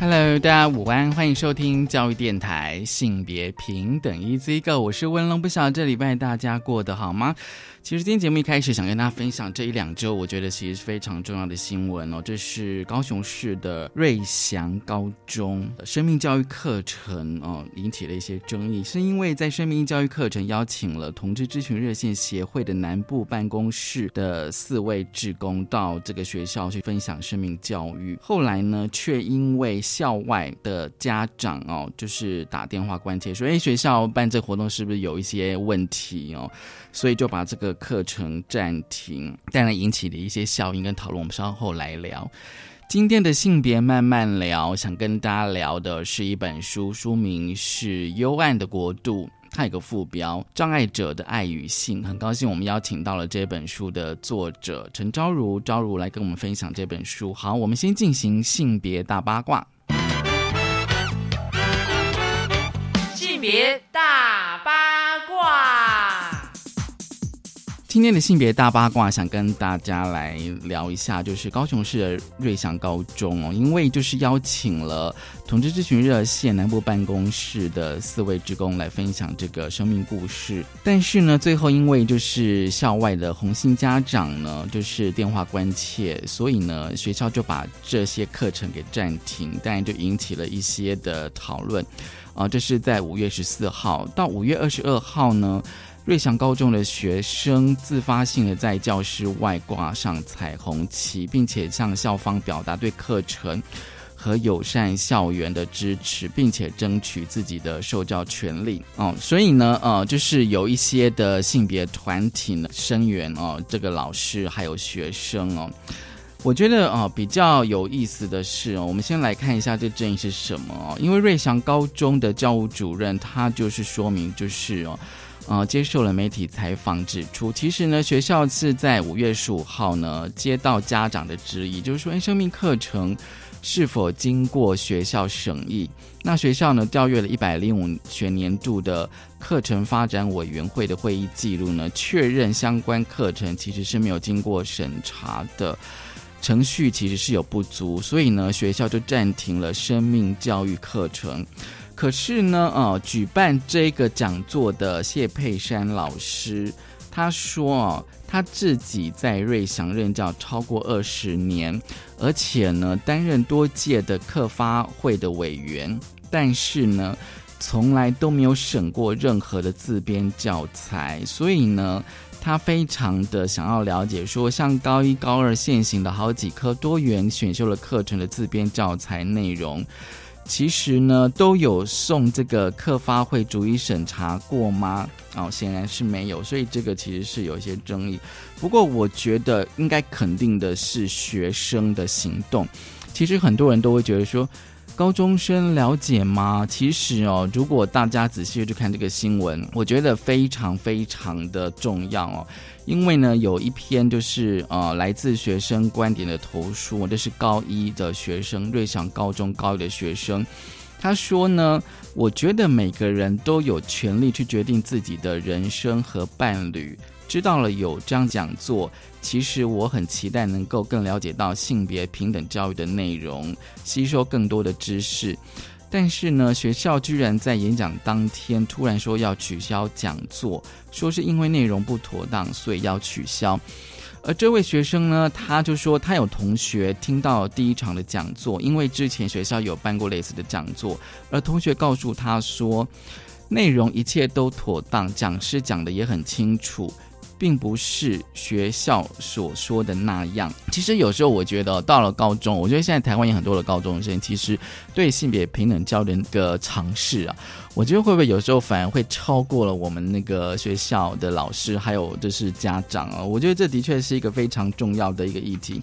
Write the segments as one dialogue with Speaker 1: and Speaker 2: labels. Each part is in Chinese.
Speaker 1: Hello，大家午安，欢迎收听教育电台性别平等 Easy Go，我是温龙，不晓得这礼拜大家过得好吗？其实今天节目一开始想跟大家分享这一两周，我觉得其实是非常重要的新闻哦。这是高雄市的瑞祥高中生命教育课程哦，引起了一些争议，是因为在生命教育课程邀请了同志咨询热线协会的南部办公室的四位志工到这个学校去分享生命教育，后来呢，却因为校外的家长哦，就是打电话关切说，哎，学校办这活动是不是有一些问题哦？所以就把这个课程暂停，当然引起的一些效应跟讨论，我们稍后来聊。今天的性别慢慢聊，想跟大家聊的是一本书，书名是《幽暗的国度》，它有个副标《障碍者的爱与性》。很高兴我们邀请到了这本书的作者陈昭如，昭如来跟我们分享这本书。好，我们先进行性别大八卦。
Speaker 2: 性别大八卦。
Speaker 1: 今天的性别大八卦，想跟大家来聊一下，就是高雄市的瑞祥高中哦，因为就是邀请了同志咨询热线南部办公室的四位职工来分享这个生命故事，但是呢，最后因为就是校外的红星家长呢，就是电话关切，所以呢，学校就把这些课程给暂停，但就引起了一些的讨论啊。这是在五月十四号到五月二十二号呢。瑞祥高中的学生自发性的在教室外挂上彩虹旗，并且向校方表达对课程和友善校园的支持，并且争取自己的受教权利。哦，所以呢，呃，就是有一些的性别团体呢声援哦，这个老师还有学生哦。我觉得哦，比较有意思的是哦，我们先来看一下这争议是什么哦。因为瑞祥高中的教务主任他就是说明，就是哦。呃，接受了媒体采访，指出其实呢，学校是在五月十五号呢接到家长的质疑，就是说，哎，生命课程是否经过学校审议？那学校呢调阅了一百零五学年度的课程发展委员会的会议记录呢，确认相关课程其实是没有经过审查的程序，其实是有不足，所以呢，学校就暂停了生命教育课程。可是呢，呃，举办这个讲座的谢佩珊老师，他说哦，他自己在瑞祥任教超过二十年，而且呢，担任多届的课发会的委员，但是呢，从来都没有审过任何的自编教材，所以呢，他非常的想要了解，说像高一、高二现行的好几科多元选修的课程的自编教材内容。其实呢，都有送这个课发会逐一审查过吗？哦，显然是没有，所以这个其实是有一些争议。不过，我觉得应该肯定的是学生的行动。其实很多人都会觉得说。高中生了解吗？其实哦，如果大家仔细去看这个新闻，我觉得非常非常的重要哦。因为呢，有一篇就是呃来自学生观点的投书，这是高一的学生，瑞祥高中高一的学生，他说呢，我觉得每个人都有权利去决定自己的人生和伴侣。知道了有这样讲座，其实我很期待能够更了解到性别平等教育的内容，吸收更多的知识。但是呢，学校居然在演讲当天突然说要取消讲座，说是因为内容不妥当，所以要取消。而这位学生呢，他就说他有同学听到第一场的讲座，因为之前学校有办过类似的讲座，而同学告诉他说，内容一切都妥当，讲师讲的也很清楚。并不是学校所说的那样。其实有时候我觉得，到了高中，我觉得现在台湾有很多的高中生，其实对性别平等教育的个尝试啊，我觉得会不会有时候反而会超过了我们那个学校的老师，还有就是家长啊？我觉得这的确是一个非常重要的一个议题。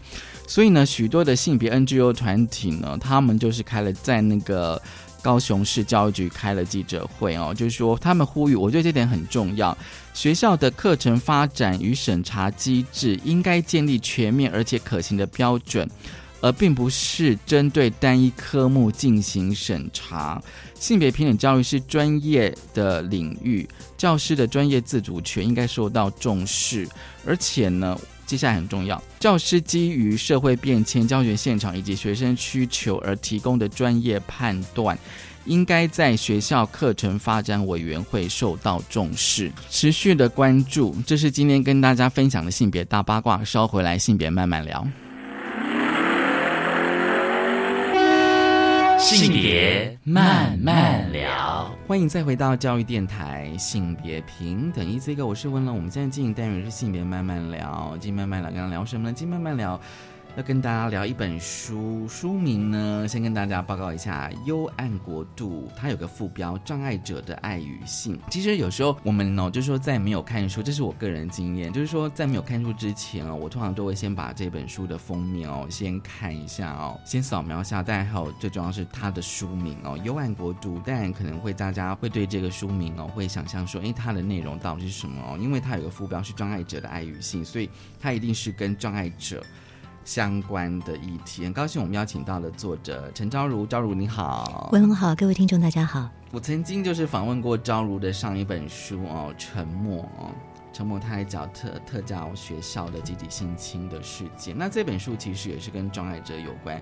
Speaker 1: 所以呢，许多的性别 NGO 团体呢，他们就是开了在那个。高雄市教育局开了记者会哦，就是说他们呼吁，我觉得这点很重要，学校的课程发展与审查机制应该建立全面而且可行的标准。而并不是针对单一科目进行审查。性别平等教育是专业的领域，教师的专业自主权应该受到重视。而且呢，接下来很重要，教师基于社会变迁、教学现场以及学生需求而提供的专业判断，应该在学校课程发展委员会受到重视，持续的关注。这是今天跟大家分享的性别大八卦，稍回来性别慢慢聊。
Speaker 3: 性别慢慢聊，
Speaker 1: 欢迎再回到教育电台性别平等一这个，我是温龙。我们现在进行单元是性别慢慢聊，进慢慢聊，刚刚聊什么呢？进慢慢聊。要跟大家聊一本书，书名呢，先跟大家报告一下，《幽暗国度》，它有个副标《障碍者的爱与性》。其实有时候我们呢，就是说在没有看书，这是我个人经验，就是说在没有看书之前哦，我通常都会先把这本书的封面哦先看一下哦，先扫描一下，当然还有最重要是它的书名哦，《幽暗国度》。当然可能会大家会对这个书名哦，会想象说，哎，它的内容到底是什么哦？因为它有个副标是障碍者的爱与性，所以它一定是跟障碍者。相关的议题，很高兴我们邀请到了作者陈昭如，昭如你好，
Speaker 4: 文龙好，各位听众大家好。
Speaker 1: 我曾经就是访问过昭如的上一本书哦，《沉默》哦，《沉默》他还讲特特教学校的集体性侵的事件。那这本书其实也是跟障碍者有关。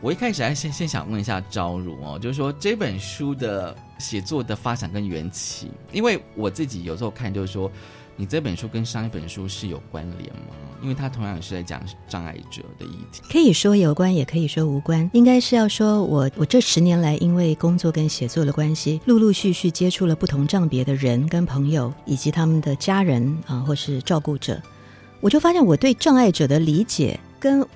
Speaker 1: 我一开始还先先想问一下昭如哦，就是说这本书的写作的发展跟缘起，因为我自己有时候看就是说。你这本书跟上一本书是有关联吗？因为它同样也是在讲障碍者的议题。
Speaker 4: 可以说有关，也可以说无关。应该是要说，我我这十年来，因为工作跟写作的关系，陆陆续续接触了不同障别的人跟朋友，以及他们的家人啊，或是照顾者，我就发现我对障碍者的理解，跟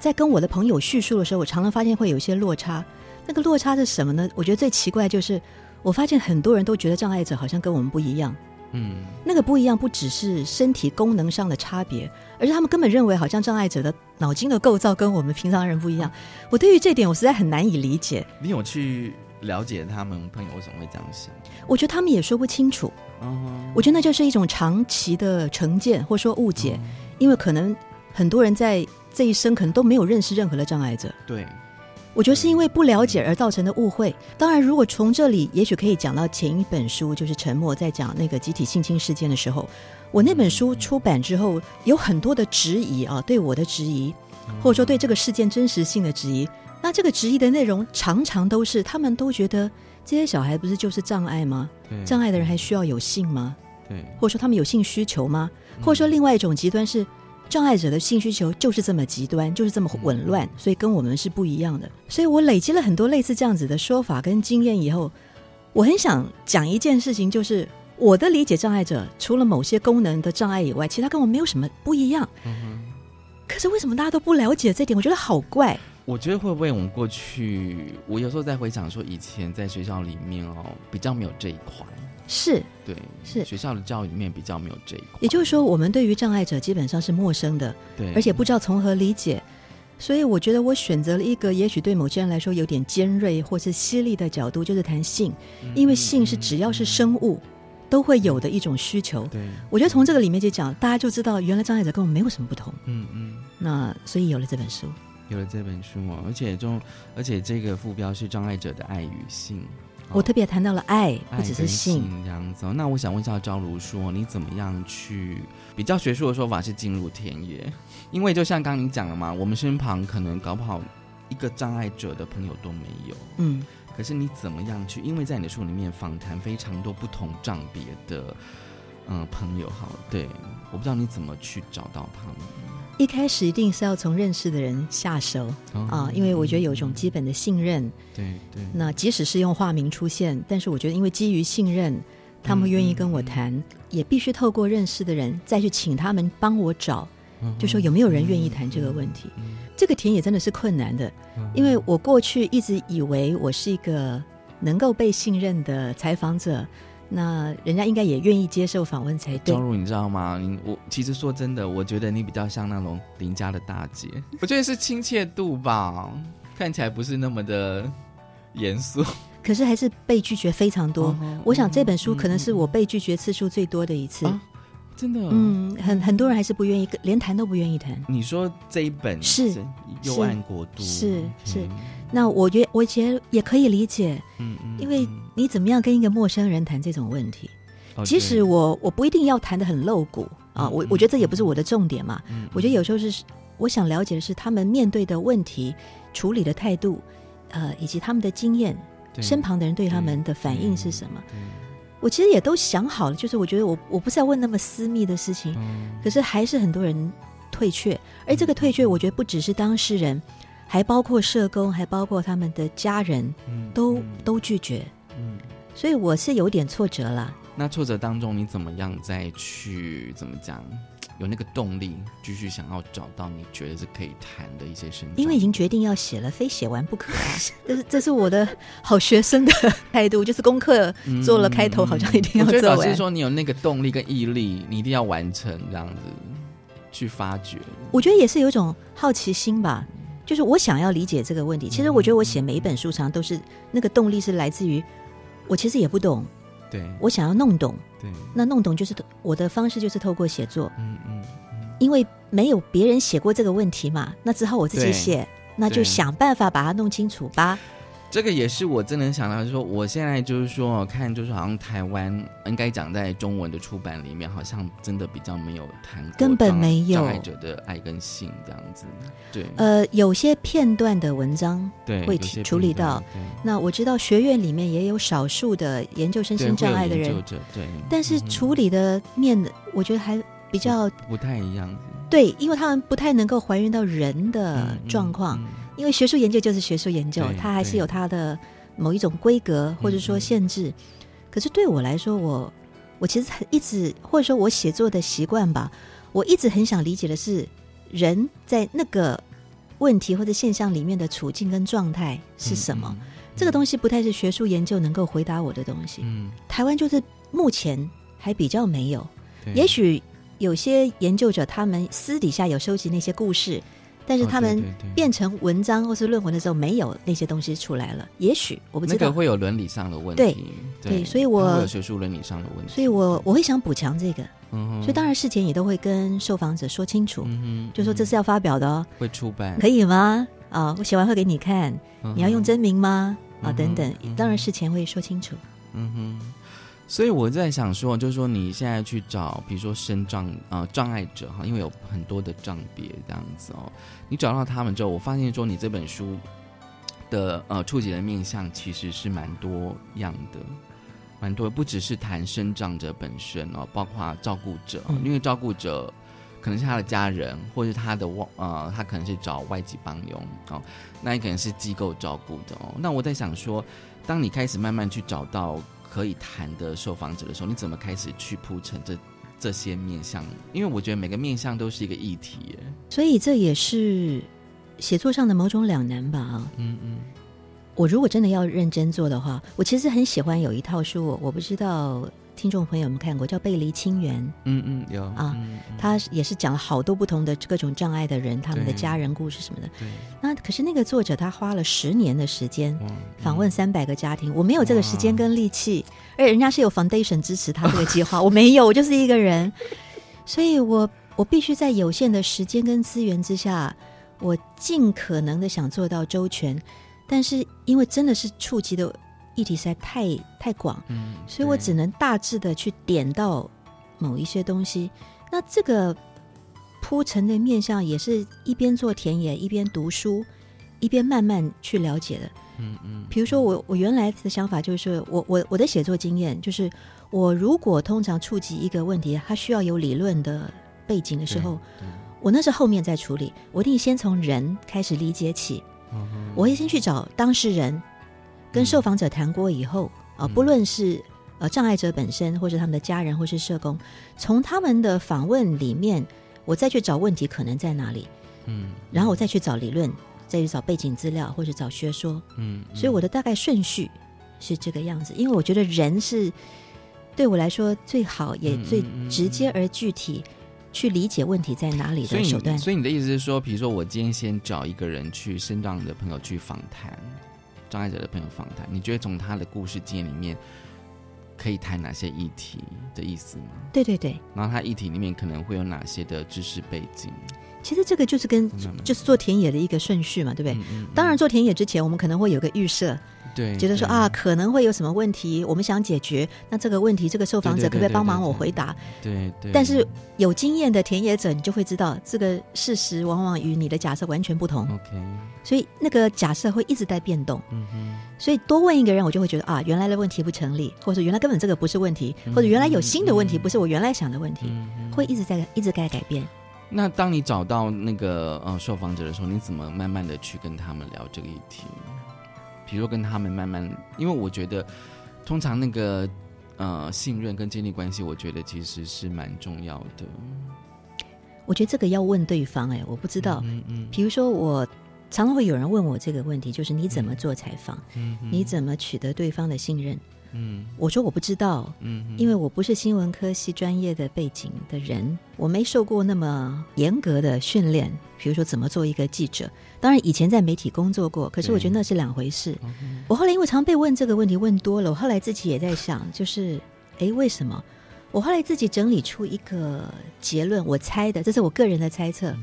Speaker 4: 在跟我的朋友叙述的时候，我常常发现会有一些落差。那个落差是什么呢？我觉得最奇怪就是，我发现很多人都觉得障碍者好像跟我们不一样。嗯，那个不一样，不只是身体功能上的差别，而是他们根本认为好像障碍者的脑筋的构造跟我们平常人不一样。我对于这点，我实在很难以理解。
Speaker 1: 你有去了解他们朋友为什么会这样想？
Speaker 4: 我觉得他们也说不清楚。嗯，我觉得那就是一种长期的成见，或者说误解，因为可能很多人在这一生可能都没有认识任何的障碍者。
Speaker 1: 对。
Speaker 4: 我觉得是因为不了解而造成的误会。当然，如果从这里，也许可以讲到前一本书，就是沉默在讲那个集体性侵事件的时候，我那本书出版之后，有很多的质疑啊，对我的质疑，或者说对这个事件真实性的质疑。那这个质疑的内容常常都是，他们都觉得这些小孩不是就是障碍吗？障碍的人还需要有性吗？
Speaker 1: 对，
Speaker 4: 或者说他们有性需求吗？或者说另外一种极端是。障碍者的性需求就是这么极端，就是这么紊乱，所以跟我们是不一样的。所以我累积了很多类似这样子的说法跟经验以后，我很想讲一件事情，就是我的理解障碍者除了某些功能的障碍以外，其他跟我没有什么不一样。嗯可是为什么大家都不了解这点？我觉得好怪。
Speaker 1: 我觉得会不会我们过去，我有时候在回想说，以前在学校里面哦，比较没有这一块。
Speaker 4: 是
Speaker 1: 对，
Speaker 4: 是
Speaker 1: 学校的教育里面比较没有这一块。
Speaker 4: 也就是说，我们对于障碍者基本上是陌生的，
Speaker 1: 对，
Speaker 4: 而且不知道从何理解。所以，我觉得我选择了一个也许对某些人来说有点尖锐或是犀利的角度，就是谈性，因为性是只要是生物都会有的一种需求。
Speaker 1: 对，
Speaker 4: 我觉得从这个里面就讲，大家就知道原来障碍者跟我们没有什么不同。
Speaker 1: 嗯嗯。
Speaker 4: 那所以有了这本书，
Speaker 1: 有了这本书哦，而且中，而且这个副标是障碍者的爱与性。
Speaker 4: 我特别谈到了爱，不只是性
Speaker 1: 这样子。那我想问一下赵如，说你怎么样去比较学术的说法是进入田野？因为就像刚刚你讲了嘛，我们身旁可能搞不好一个障碍者的朋友都没有。
Speaker 4: 嗯，
Speaker 1: 可是你怎么样去？因为在你的书里面访谈非常多不同障别的嗯朋友，哈，对，我不知道你怎么去找到他们。
Speaker 4: 一开始一定是要从认识的人下手啊，因为我觉得有一种基本的信任。
Speaker 1: 对对。
Speaker 4: 那即使是用化名出现，但是我觉得因为基于信任，他们愿意跟我谈，也必须透过认识的人再去请他们帮我找，就说有没有人愿意谈这个问题。这个田野真的是困难的，因为我过去一直以为我是一个能够被信任的采访者。那人家应该也愿意接受访问才对。
Speaker 1: 庄如，你知道吗？你我其实说真的，我觉得你比较像那种邻家的大姐。我觉得是亲切度吧，看起来不是那么的严肃。
Speaker 4: 可是还是被拒绝非常多。
Speaker 1: 哦
Speaker 4: 我想这本书
Speaker 1: 嗯
Speaker 4: 可能是我被拒绝次数最多的一次。
Speaker 1: 啊真的，
Speaker 4: 嗯，很很多人还是不愿意，连谈都不愿意谈。
Speaker 1: 你说这一本
Speaker 4: 是
Speaker 1: 幽暗国度。
Speaker 4: 是是。那我觉我觉得也可以理解，
Speaker 1: 嗯嗯
Speaker 4: 因为
Speaker 1: 嗯。
Speaker 4: 你怎么样跟一个陌生人谈这种问题？
Speaker 1: 哦
Speaker 4: 即使我我不一定要谈的很露骨啊，我我觉得这也不是我的重点嘛。
Speaker 1: 嗯
Speaker 4: 我觉得有时候是我想了解的是他们面对的问题处理的态度，呃，以及他们的经验，身旁的人对他们的反应是什么。
Speaker 1: 对
Speaker 4: 我其实也都想好了，就是我觉得我我不是要问那么私密的事情，
Speaker 1: 嗯。
Speaker 4: 可是还是很多人退却，而这个退却，我觉得不只是当事人，还包括社工，还包括他们的家人，
Speaker 1: 嗯
Speaker 4: 都
Speaker 1: 嗯。
Speaker 4: 都拒绝，
Speaker 1: 嗯。
Speaker 4: 所以我是有点挫折了。
Speaker 1: 那挫折当中，你怎么样再去怎么讲，有那个动力继续想要找到你觉得是可以谈的一些事情？
Speaker 4: 因为已经决定要写了，非写完不可啊！这是这是我的好学生的态度，就是功课做了开头，好像一定要
Speaker 1: 嗯我觉得
Speaker 4: 做完。
Speaker 1: 表示说你有那个动力跟毅力，你一定要完成这样子去发掘。
Speaker 4: 我觉得也是有一种好奇心吧，就是我想要理解这个问题。其实我觉得我写每一本书上都是那个动力是来自于我其实也不懂，
Speaker 1: 对，
Speaker 4: 我想要弄懂。
Speaker 1: 对，
Speaker 4: 那弄懂就是我的方式就是透过写作，
Speaker 1: 嗯嗯
Speaker 4: 因为没有别人写过这个问题嘛，那只好我自己写，那就想办法把它弄清楚吧。
Speaker 1: 这个也是我真能想到，就是说我现在就是说看，就是好像台湾应该讲在中文的出版里面，好像真的比较没有谈
Speaker 4: 根本
Speaker 1: 障
Speaker 4: 没有
Speaker 1: 障碍者的爱跟性这样子。对，
Speaker 4: 呃，有些片段的文章，
Speaker 1: 对，
Speaker 4: 会处理到。那我知道学院里面也有少数的研究身
Speaker 1: 对，
Speaker 4: 心障碍的人，
Speaker 1: 对，
Speaker 4: 但是
Speaker 1: 嗯
Speaker 4: 处理的面的，我觉得还比较
Speaker 1: 不太一样。
Speaker 4: 对，因为他们不太能够还原到人的
Speaker 1: 嗯
Speaker 4: 状况，
Speaker 1: 嗯
Speaker 4: 因为学术研究就是学术研究，它还是有它的某一种规格或者说
Speaker 1: 嗯
Speaker 4: 限制。可是对我来说，我我其实很一直或者说我写作的习惯吧，我一直很想理解的是人在那个问题或者现象里面的处境跟状态是什么。？这个东西不太是学术研究能够回答我的东西。
Speaker 1: 嗯，
Speaker 4: 台湾就是目前还比较没有，也许有些研究者他们私底下有收集那些故事，但是
Speaker 1: 哦
Speaker 4: 他们
Speaker 1: 对对对。
Speaker 4: 变成文章或是论文的时候没有那些东西出来了。也许我不知道，
Speaker 1: 那个会有伦理上的问
Speaker 4: 对
Speaker 1: 题，
Speaker 4: 对所以我
Speaker 1: 有学术伦理上的问题，
Speaker 4: 所以我我会想补强这个，
Speaker 1: 嗯哼。
Speaker 4: 所以当然事前也都会跟受访者说清楚，就说这是要发表的哦，
Speaker 1: 会出版，
Speaker 4: 可以吗？啊，我写完会给你看，
Speaker 1: 嗯
Speaker 4: 你要用真名吗？啊，等等
Speaker 1: 嗯，
Speaker 4: 当然事前会说清楚。
Speaker 1: 嗯哼，所以我在想说，就是说你现在去找，比如说身障呃障碍者哈，因为有很多的障别这样子哦，你找到他们之后，我发现说你这本书的呃触及的面向其实是蛮多样的。蛮多，不只是谈生长者本身哦，包括照顾者，
Speaker 4: 嗯
Speaker 1: 因为照顾者可能是他的家人，或者是他的外呃，他可能是找外籍帮佣哦，那也可能是机构照顾的哦。那我在想说，当你开始慢慢去找到可以谈的受访者的时候，你怎么开始去铺陈这这些面向？因为我觉得每个面向都是一个议题耶。
Speaker 4: 所以这也是写作上的某种两难吧啊。
Speaker 1: 嗯嗯
Speaker 4: 我如果真的要认真做的话，我其实很喜欢有一套书，我我不知道听众朋友们看过，叫《背离清源》，
Speaker 1: 嗯嗯，有
Speaker 4: 啊
Speaker 1: 嗯嗯。
Speaker 4: 它也是讲了好多不同的各种障碍的人，他们的家人故事什么的。
Speaker 1: 对。
Speaker 4: 那可是那个作者他花了十年的时间访问三百个家庭，我没有这个时间跟力气，而且人家是有 foundation 支持他这个计划，我没有，我就是一个人，所以我我必须在有限的时间跟资源之下，我尽可能的想做到周全，但是因为真的是触及的议题实在太太广，
Speaker 1: 嗯，
Speaker 4: 所以我只能大致的去点到某一些东西。那这个铺陈的面向也是一边做田野，一边读书，一边慢慢去了解的。
Speaker 1: 嗯嗯，
Speaker 4: 比如说我我原来的想法就是，我我我的写作经验就是，我如果通常触及一个问题，它需要有理论的背景的时候，我那是后面再处理，我一定先从人开始理解起。我会先去找当事人，跟受访者谈过以后啊、
Speaker 1: 嗯。
Speaker 4: 不论是呃障碍者本身，或是他们的家人，或是社工，从他们的访问里面，我再去找问题可能在哪里，
Speaker 1: 嗯，
Speaker 4: 然后我再去找理论，再去找背景资料，或者找学说。
Speaker 1: 嗯，
Speaker 4: 所以我的大概顺序是这个样子，因为我觉得人是对我来说最好也最直接而具体去理解问题在哪里的手段。
Speaker 1: 所以你的意思是说，比如说我今天先找一个人去身障的朋友去访谈，障碍者的朋友访谈，你觉得从他的故事经验里面可以谈哪些议题的意思吗？
Speaker 4: 对对对，
Speaker 1: 然后他议题里面可能会有哪些的知识背景？
Speaker 4: 其实这个就是跟就是做田野的一个顺序嘛，对不对？
Speaker 1: 嗯嗯
Speaker 4: 当然，做田野之前，我们可能会有个预设，
Speaker 1: 对，
Speaker 4: 觉得说啊，，可能会有什么问题，我们想解决。那这个问题，这个受访者可不可以帮忙我回答？
Speaker 1: 对对。
Speaker 4: 但是有经验的田野者，你就会知道，这个事实往往与你的假设完全不同
Speaker 1: ，OK，
Speaker 4: 所以那个假设会一直在变动。
Speaker 1: 嗯哼，
Speaker 4: 所以多问一个人，我就会觉得啊，原来的问题不成立，或者原来根本这个不是问题，
Speaker 1: 嗯
Speaker 4: 或者原来有新的问题，不是我原来想的问题，
Speaker 1: 嗯
Speaker 4: 会一直在一直在改变。
Speaker 1: 那当你找到那个呃受访者的时候，你怎么慢慢的去跟他们聊这个议题？比如说跟他们慢慢，因为我觉得通常那个呃信任跟建立关系，我觉得其实是蛮重要的。
Speaker 4: 我觉得这个要问对方，哎，我不知道。
Speaker 1: 嗯嗯
Speaker 4: 比如说，我常常会有人问我这个问题，就是你怎么做采访？
Speaker 1: 嗯
Speaker 4: 你怎么取得对方的信任？
Speaker 1: 嗯
Speaker 4: 我说我不知道，
Speaker 1: 嗯
Speaker 4: 因为我不是新闻科系专业的背景的人，我没受过那么严格的训练。比如说怎么做一个记者，当然以前在媒体工作过，可是我觉得那是两回事。我后来因为常被问这个问题问多了，我后来自己也在想，就是哎，为什么？我后来自己整理出一个结论，我猜的，这是我个人的猜测。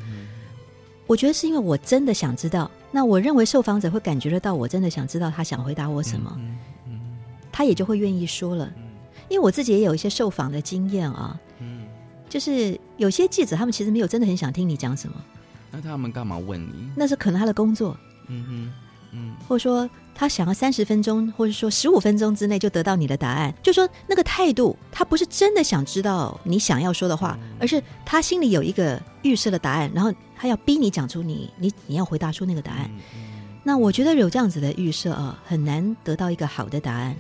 Speaker 4: 我觉得是因为我真的想知道，那我认为受访者会感觉得到，我真的想知道他想回答我什么，
Speaker 1: 嗯
Speaker 4: 他也就会愿意说了。因为我自己也有一些受访的经验啊，
Speaker 1: 嗯，
Speaker 4: 就是有些记者他们其实没有真的很想听你讲什么，
Speaker 1: 那他们干嘛问你？
Speaker 4: 那是可能他的工作，
Speaker 1: 嗯哼嗯。
Speaker 4: 或者说他想要三十分钟，或者说十五分钟之内就得到你的答案，就说那个态度，他不是真的想知道你想要说的话，而是他心里有一个预设的答案，然后他要逼你讲出你你你要回答出那个答案。那我觉得有这样子的预设啊，很难得到一个好的答案。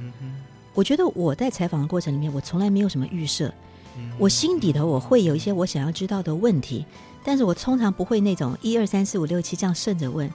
Speaker 4: 我觉得我在采访的过程里面，我从来没有什么预设，我心底头我会有一些我想要知道的问题，但是我通常不会那种一二三四五六七这样顺着问。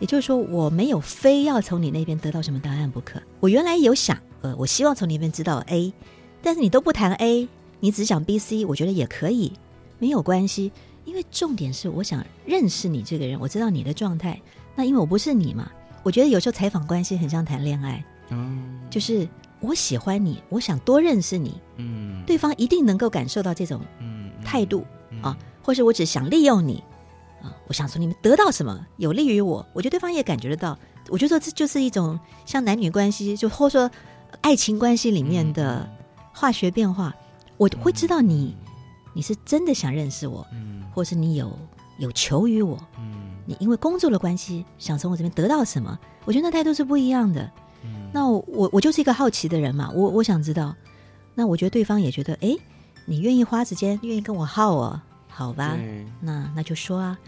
Speaker 4: 也就是说，我没有非要从你那边得到什么答案不可。我原来有想，呃，我希望从你那边知道 A，但是你都不谈 A，你只讲 B、C，我觉得也可以，没有关系。因为重点是我想认识你这个人，我知道你的状态。那因为我不是你嘛，我觉得有时候采访关系很像谈恋爱，
Speaker 1: 嗯
Speaker 4: 就是我喜欢你，我想多认识你，
Speaker 1: 嗯
Speaker 4: 对方一定能够感受到这种
Speaker 1: 嗯
Speaker 4: 态度啊，或是我只想利用你啊，我想从你们得到什么有利于我，我觉得对方也感觉得到。我觉得这就是一种像男女关系，就或者说爱情关系里面的化学变化，我会知道你你是真的想认识我，
Speaker 1: 嗯。
Speaker 4: 或是你有有求于我，
Speaker 1: 嗯
Speaker 4: 你因为工作的关系想从我这边得到什么，我觉得那态度是不一样的。
Speaker 1: 嗯
Speaker 4: 那我我我就是一个好奇的人嘛，我我想知道，那我觉得对方也觉得，哎，你愿意花时间，愿意跟我耗哦，好吧，那那就说啊，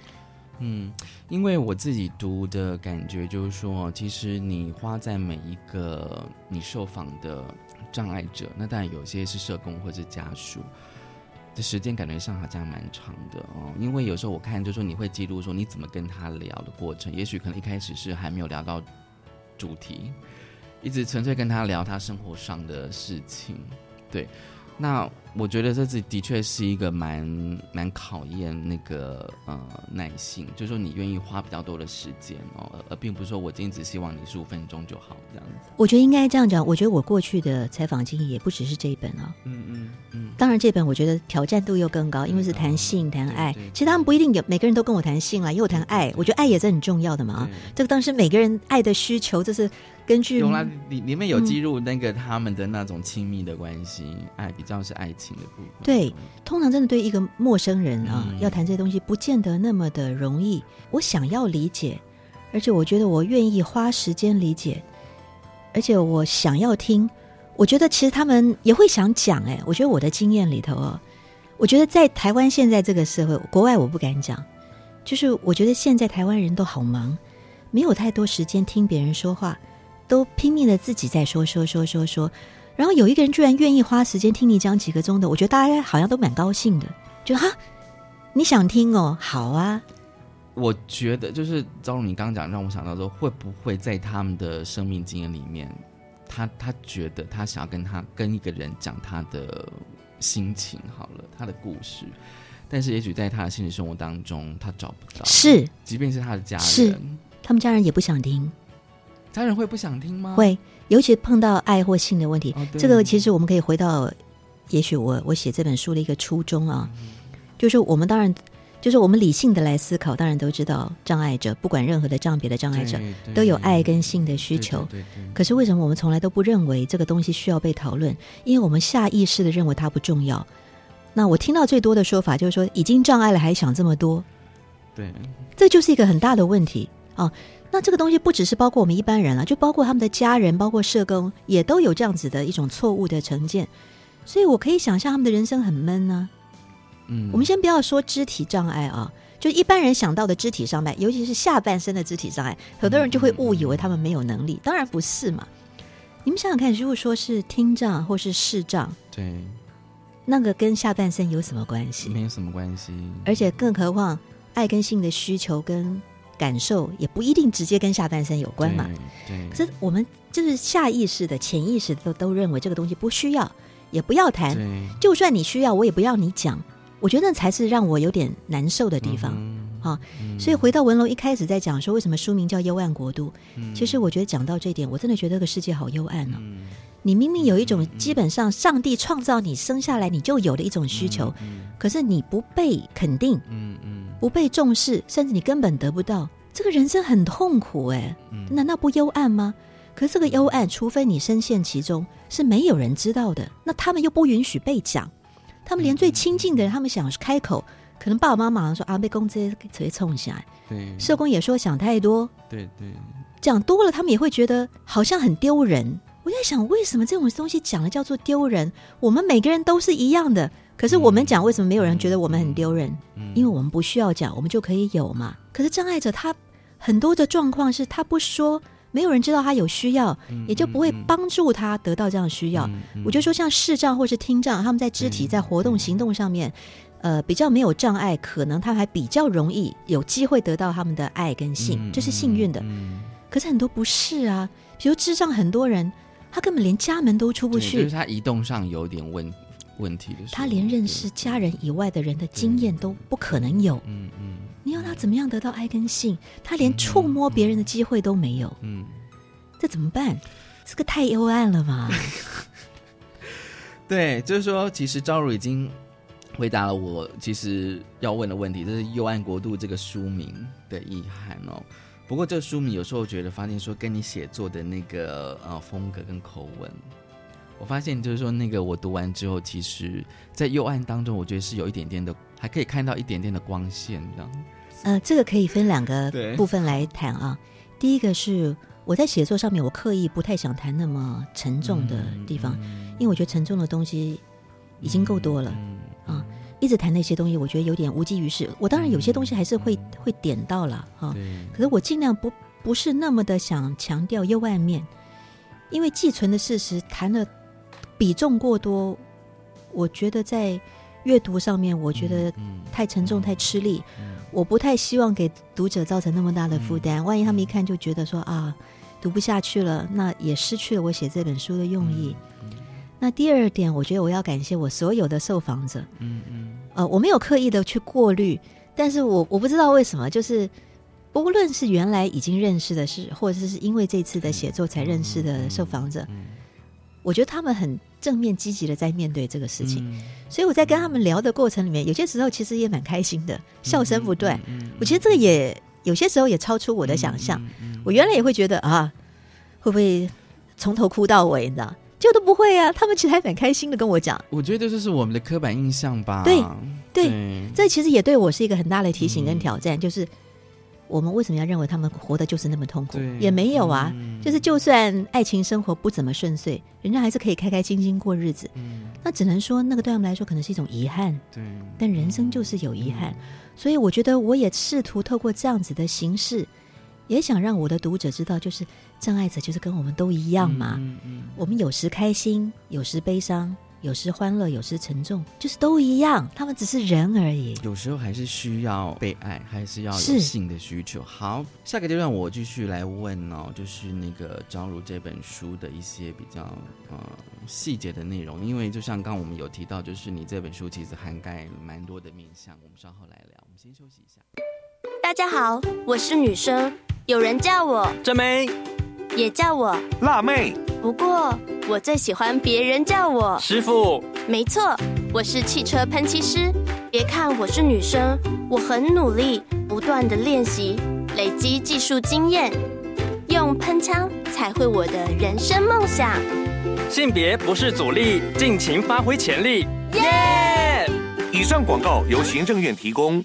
Speaker 1: 嗯，因为我自己读的感觉就是说，其实你花在每一个你受访的障碍者，那当然有些是社工或者家属这时间，感觉上好像蛮长的哦。因为有时候我看，就说你会记录说你怎么跟他聊的过程，也许可能一开始是还没有聊到主题，一直纯粹跟他聊他生活上的事情，对。那我觉得这次的确是一个蛮蛮考验那个呃耐性，就是说你愿意花比较多的时间哦，而而并不是说我今天只希望你十五分钟就好这样子。
Speaker 4: 我觉得应该这样讲。我觉得我过去的采访经验也不只是这一本啊，
Speaker 1: 嗯嗯嗯，
Speaker 4: 当然这本我觉得挑战度又更高，因为是谈性谈爱
Speaker 1: 对对。
Speaker 4: 其实他们不一定有每个人都跟我谈性啦，也有谈爱。我觉得爱也是很重要的嘛啊。这个当时每个人爱的需求，这是根据
Speaker 1: 有啦，里里面有记录那个他们的那种亲密的关系，爱比较是爱情的部分。
Speaker 4: 对，通常真的对一个陌生人啊，
Speaker 1: 嗯
Speaker 4: 要谈这些东西，不见得那么的容易。我想要理解，而且我觉得我愿意花时间理解，而且我想要听。我觉得其实他们也会想讲，哎，我觉得我的经验里头哦，我觉得在台湾现在这个社会，国外我不敢讲，就是我觉得现在台湾人都好忙，没有太多时间听别人说话，都拼命的自己在说说说说说。然后有一个人居然愿意花时间听你讲几个钟的，我觉得大家好像都蛮高兴的，就哈，你想听哦，好啊，
Speaker 1: 我觉得就是赵荣，你刚刚讲让我想到说，会不会在他们的生命经验里面，他他觉得他想要跟他跟一个人讲他的心情好了，他的故事，但是也许在他的现实生活当中，他找不到，
Speaker 4: 是。
Speaker 1: 即便是他的家
Speaker 4: 是
Speaker 1: 人，
Speaker 4: 他们家人也不想听，
Speaker 1: 家人会不想听吗？
Speaker 4: 会，尤其碰到爱或性的问题，
Speaker 1: 哦
Speaker 4: 这个其实我们可以回到，也许我我写这本书的一个初衷啊，
Speaker 1: 嗯
Speaker 4: 就是我们当然就是我们理性的来思考，当然都知道障碍者不管任何的障别的障碍者都有爱跟性的需求。可是为什么我们从来都不认为这个东西需要被讨论？因为我们下意识的认为它不重要。那我听到最多的说法就是说，已经障碍了还想这么多，
Speaker 1: 对
Speaker 4: 这就是一个很大的问题啊。那这个东西不只是包括我们一般人了、就包括他们的家人，包括社工，也都有这样子的一种错误的成见。所以我可以想象他们的人生很闷呢、
Speaker 1: 嗯
Speaker 4: 我们先不要说肢体障碍啊，就一般人想到的肢体障碍，尤其是下半身的肢体障碍，很多人就会误以为他们没有能力，当然不是嘛。你们想想看，如果说是听障或是视障，
Speaker 1: 对
Speaker 4: 那个跟下半身有什么关系？
Speaker 1: 没有什么关系，
Speaker 4: 而且更何况，爱跟性的需求跟感受也不一定直接跟下半身有关嘛。
Speaker 1: 对对，
Speaker 4: 可是我们就是下意识的、潜意识的都都认为这个东西不需要，也不要谈。就算你需要，我也不要你讲。我觉得那才是让我有点难受的地方。
Speaker 1: 嗯
Speaker 4: 啊
Speaker 1: 嗯
Speaker 4: 所以回到文龙一开始在讲说，为什么书名叫《幽暗国度》？
Speaker 1: 嗯
Speaker 4: 其实我觉得讲到这点，我真的觉得这个世界好幽暗哦。
Speaker 1: 嗯
Speaker 4: 你明明有一种基本上上帝创造你生下来你就有的一种需求，
Speaker 1: 嗯
Speaker 4: 可是你不被肯定、
Speaker 1: 嗯嗯。
Speaker 4: 不被重视，甚至你根本得不到，这个人生很痛苦哎，
Speaker 1: 嗯。
Speaker 4: 难道不幽暗吗？可是这个幽暗，除非你深陷其中，是没有人知道的。那他们又不允许被讲，他们连最亲近的人，他们想开口，可能爸爸妈妈说啊，被公这直接冲下。来，
Speaker 1: 对。
Speaker 4: 社工也说想太多，
Speaker 1: 对对。
Speaker 4: 讲多了，他们也会觉得好像很丢人。我在想，为什么这种东西讲了叫做丢人？我们每个人都是一样的，可是我们讲，为什么没有人觉得我们很丢人？
Speaker 1: 嗯
Speaker 4: 因为我们不需要讲，我们就可以有嘛。可是障碍者他很多的状况是他不说，没有人知道他有需要，也就不会帮助他得到这样的需要。
Speaker 1: 嗯
Speaker 4: 我就说，像视障或是听障，他们在肢体、在活动、行动上面，呃，比较没有障碍，可能他还比较容易有机会得到他们的爱跟性，这是幸运的。
Speaker 1: 嗯
Speaker 4: 可是很多不是啊，比如智障，很多人他根本连家门都出不去
Speaker 1: 就是，他移动上有点问问题的
Speaker 4: 他连认识家人以外的人的经验都不可能有。
Speaker 1: 嗯嗯
Speaker 4: 你要他怎么样得到爱跟性？他连触摸别人的机会都没有，
Speaker 1: 嗯，
Speaker 4: 这怎么办？这个太幽暗了吧！
Speaker 1: 对，就是说，其实赵如已经回答了我其实要问的问题，这是《幽暗国度》这个书名的意涵哦。不过这个书名有时候觉得发现说，跟你写作的那个呃风格跟口吻，我发现就是说，那个我读完之后，其实，在幽暗当中，我觉得是有一点点的，还可以看到一点点的光线，这样。
Speaker 4: 呃，这个可以分两个部分来谈啊。第一个是我在写作上面，我刻意不太想谈那么沉重的地方，因为我觉得沉重的东西已经够多了。
Speaker 1: 嗯
Speaker 4: 啊一直谈那些东西，我觉得有点无济于事。我当然有些东西还是会会点到了啊，
Speaker 1: 对，
Speaker 4: 可是我尽量不不是那么的想强调右外面，因为寄存的事实谈的比重过多，我觉得在阅读上面，我觉得
Speaker 1: 嗯
Speaker 4: 太沉重、太吃力。
Speaker 1: 嗯
Speaker 4: 我不太希望给读者造成那么大的负担，万一他们一看就觉得说啊，读不下去了，那也失去了我写这本书的用意。那第二点，我觉得我要感谢我所有的受访者，
Speaker 1: 嗯嗯
Speaker 4: 呃，我没有刻意的去过滤，但是我我不知道为什么，就是不论是原来已经认识的是，或者是因为这次的写作才认识的受访者，
Speaker 1: 嗯
Speaker 4: 我觉得他们很正面积极的在面对这个事情，
Speaker 1: 嗯
Speaker 4: 所以我在跟他们聊的过程里面，有些时候其实也蛮开心的，笑声不断。我觉得这个也有些时候也超出我的想象。我原来也会觉得啊，会不会从头哭到尾，你知道？结果都不会啊，他们其实还蛮开心的跟我讲。
Speaker 1: 我觉得这是我们的刻板印象吧。
Speaker 4: 对对
Speaker 1: 对
Speaker 4: 这其实也对我是一个很大的提醒跟
Speaker 1: 嗯
Speaker 4: 挑战，就是我们为什么要认为他们活的就是那么痛苦？也没有啊，
Speaker 1: 嗯
Speaker 4: 就是就算爱情生活不怎么顺遂，人家还是可以开开心心过日子。
Speaker 1: 嗯
Speaker 4: 那只能说那个对他们来说可能是一种遗憾，
Speaker 1: 对，
Speaker 4: 但人生就是有遗憾，所以我觉得我也试图透过这样子的形式，也想让我的读者知道，就是障碍者就是跟我们都一样嘛。
Speaker 1: 嗯嗯
Speaker 4: 我们有时开心，有时悲伤，有时欢乐，有时沉重，就是都一样，他们只是人而已。
Speaker 1: 有时候还是需要被爱，还是要有性的需求。好，下个阶段我继续来问哦，就是那个招如这本书的一些比较呃细节的内容，因为就像刚刚我们有提到，就是你这本书其实涵盖了蛮多的面向，我们稍后来聊。我们先休息一下。
Speaker 5: 大家好，我是女生，有人叫我
Speaker 3: 真美，
Speaker 5: 也叫我
Speaker 6: 辣妹。
Speaker 5: 不过我最喜欢别人叫我
Speaker 7: 师傅。
Speaker 5: 没错，我是汽车喷漆师。别看我是女生，我很努力，不断的练习，累积技术经验，用喷枪才会我的人生梦想。
Speaker 7: 性别不是阻力，尽情发挥潜力。耶！
Speaker 6: 以上广告由行政院提供。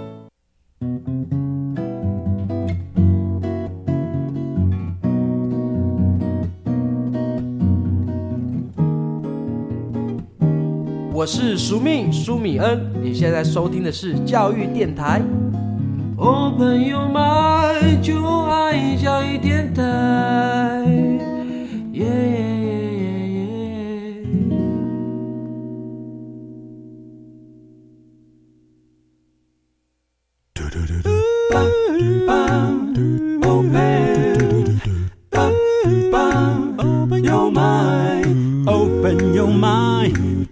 Speaker 8: 我是苏命苏米恩，你现在收听的是教育电台。Open your mind，就爱教育电台。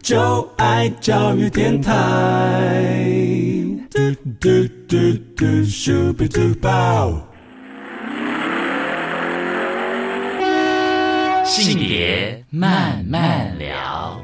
Speaker 8: 就爱教育电台。
Speaker 3: 性别慢慢聊。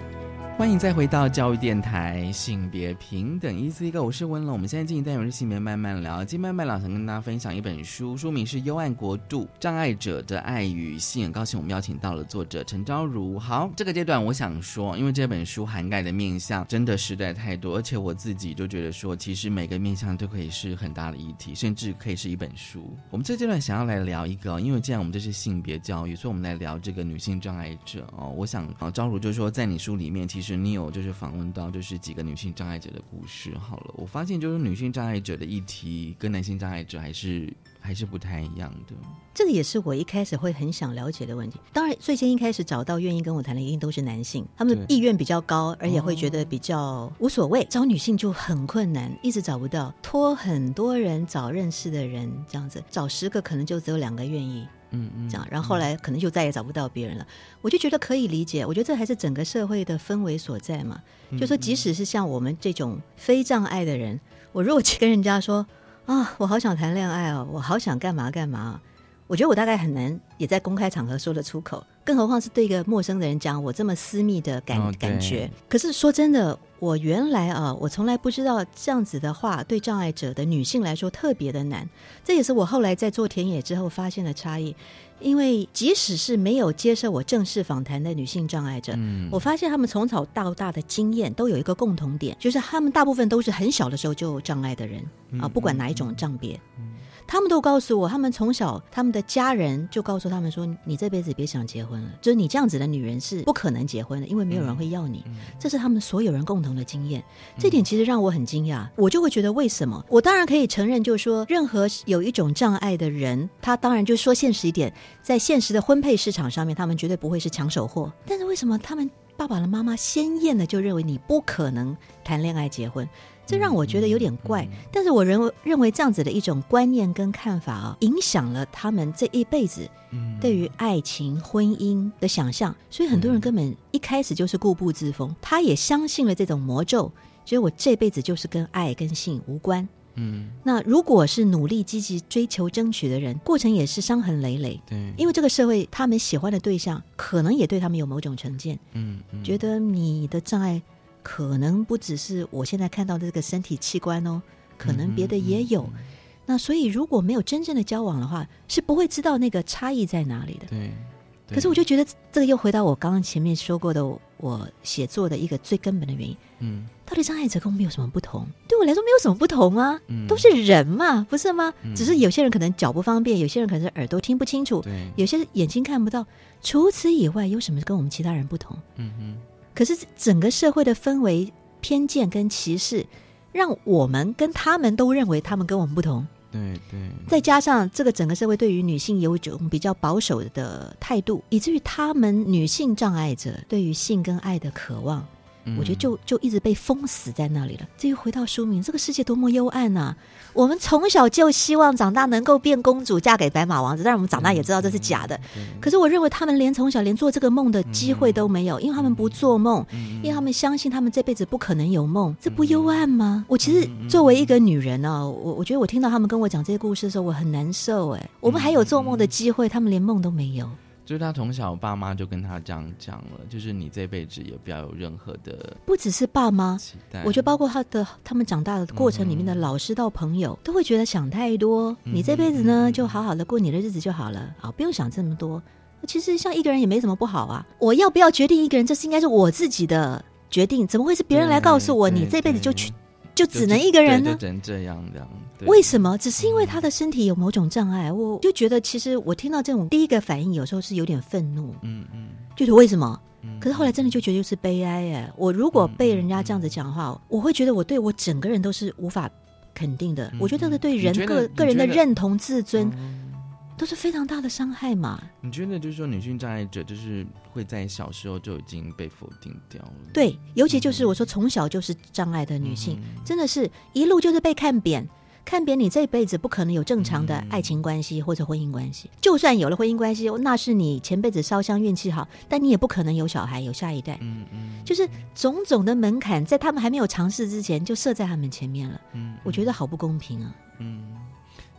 Speaker 1: 欢迎再回到教育电台，性别平等，一字一个，我是温龙。我们现在进行单元是性别慢慢聊，今天慢慢聊想跟大家分享一本书，书名是《幽暗国度：障碍者的爱与性》。很高兴我们邀请到了作者陈昭如。好，这个阶段我想说，因为这本书涵盖的面向真的实在太多，而且我自己就觉得说，其实每个面向都可以是很大的议题，甚至可以是一本书。我们这阶段想要来聊一个，因为既然我们这是性别教育，所以我们来聊这个女性障碍者哦。我想啊，昭如就说，在你书里面，其实。是你有就是访问到就是几个女性障碍者的故事，好了，我发现就是女性障碍者的议题跟男性障碍者还是还是不太一样的。
Speaker 4: 这个也是我一开始会很想了解的问题。当然，最先一开始找到愿意跟我谈的一定都是男性，他们意愿比较高，而且会觉得比较无所谓。找女性就很困难，一直找不到，托很多人找认识的人，这样子找十个可能就只有两个愿意。嗯嗯，这样，然后后来可能就再也找不到别人了。我就觉得可以理解，我觉得这还是整个社会的氛围所在嘛。就说即使是像我们这种非障碍的人，我如果去跟人家说啊，我好想谈恋爱哦，我好想干嘛干嘛，我觉得我大概很难也在公开场合说得出口。更何况是对一个陌生的人讲我这么私密的感感觉。可是说真的，我原来啊，我从来不知道这样子的话对障碍者的女性来说特别的难。这也是我后来在做田野之后发现的差异。因为即使是没有接受我正式访谈的女性障碍者，我发现他们从小到大的经验都有一个共同点，就是他们大部分都是很小的时候就有障碍的人啊，不管哪一种障别。他们都告诉我，他们从小他们的家人就告诉他们说：“你这辈子别想结婚了，就是你这样子的女人是不可能结婚的，因为没有人会要你。”这是他们所有人共同的经验。这点其实让我很惊讶，我就会觉得为什么？我当然可以承认，就是说，任何有一种障碍的人，他当然就说现实一点，在现实的婚配市场上面，他们绝对不会是抢手货。但是为什么他们爸爸的妈妈鲜艳的就认为你不可能谈恋爱结婚？这让我觉得有点怪，但是我认为认为这样子的一种观念跟看法啊，影响了他们这一辈子对于爱情、婚姻的想象，所以很多人根本一开始就是固步自封，他也相信了这种魔咒，觉得我这辈子就是跟爱跟性无关。嗯，那如果是努力积极追求争取的人，过程也是伤痕累累。对，因为这个社会他们喜欢的对象，可能也对他们有某种成见。嗯，觉得你的障碍。可能不只是我现在看到的这个身体器官哦，可能别的也有。那所以如果没有真正的交往的话，是不会知道那个差异在哪里的。
Speaker 1: 对。
Speaker 4: 可是我就觉得这个又回到我刚刚前面说过的，我写作的一个最根本的原因。嗯，到底障碍者跟我们有什么不同？对我来说没有什么不同啊，都是人嘛，不是吗？只是有些人可能脚不方便，有些人可能是耳朵听不清楚，有些眼睛看不到。除此以外，有什么跟我们其他人不同？嗯哼。可是整个社会的氛围、偏见跟歧视，让我们跟他们都认为他们跟我们不同。
Speaker 1: 对对，
Speaker 4: 再加上这个整个社会对于女性有一种比较保守的态度，以至于他们女性障碍者对于性跟爱的渴望。我觉得就就一直被封死在那里了。这又回到书名，这个世界多么幽暗呐！我们从小就希望长大能够变公主，嫁给白马王子，但是我们长大也知道这是假的。可是我认为他们连从小连做这个梦的机会都没有，因为他们不做梦，因为他们相信他们这辈子不可能有梦。这不幽暗吗？我其实作为一个女人呢，我我觉得我听到他们跟我讲这些故事的时候，我很难受。哎，我们还有做梦的机会，他们连梦都没有。
Speaker 1: 就是他从小爸妈就跟他这样讲了，就是你这辈子也不要有任何的，
Speaker 4: 不只是爸妈，我觉得包括他的他们长大的过程里面的老师到朋友，都会觉得想太多。你这辈子呢，就好好的过你的日子就好了，啊，不用想这么多。其实像一个人也没什么不好啊。我要不要决定一个人，这是应该是我自己的决定，怎么会是别人来告诉我你这辈子就去就只能一个人呢？
Speaker 1: 只能这样这样。
Speaker 4: 为什么？只是因为他的身体有某种障碍，我就觉得其实我听到这种第一个反应，有时候是有点愤怒。嗯嗯，就是为什么？可是后来真的就觉得就是悲哀哎！我如果被人家这样子讲话，我会觉得我对我整个人都是无法肯定的。我觉得这个对人个个人的认同、自尊都是非常大的伤害嘛。
Speaker 1: 你觉得就是说，女性障碍者就是会在小时候就已经被否定掉了？
Speaker 4: 对，尤其就是我说从小就是障碍的女性，真的是一路就是被看扁。看扁你这辈子不可能有正常的爱情关系或者婚姻关系，就算有了婚姻关系，那是你前辈子烧香运气好，但你也不可能有小孩有下一代。嗯嗯，就是种种的门槛，在他们还没有尝试之前就设在他们前面了。嗯，我觉得好不公平啊。嗯。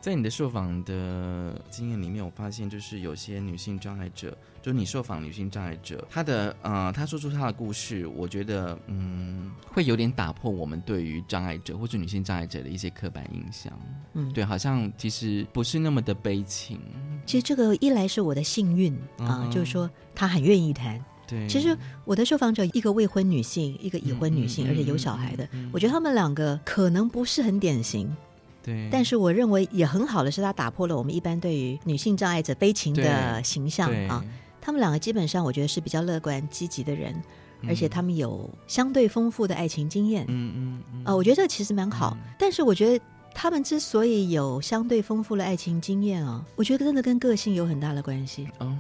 Speaker 1: 在你的受访的经验里面，我发现就是有些女性障碍者，就是你受访女性障碍者，她的呃，她说出她的故事，我觉得嗯，会有点打破我们对于障碍者或者女性障碍者的一些刻板印象。嗯，对，好像其实不是那么的悲情。
Speaker 4: 其实这个一来是我的幸运啊，就是说她很愿意谈。
Speaker 1: 对，
Speaker 4: 其实我的受访者一个未婚女性，一个已婚女性，而且有小孩的，我觉得他们两个可能不是很典型。
Speaker 1: 对，
Speaker 4: 但是我认为也很好的是，他打破了我们一般对于女性障碍者悲情的形象啊。他们两个基本上我觉得是比较乐观积极的人，而且他们有相对丰富的爱情经验。嗯嗯嗯。啊，我觉得这个其实蛮好。但是我觉得他们之所以有相对丰富的爱情经验啊，我觉得真的跟个性有很大的关系。哦。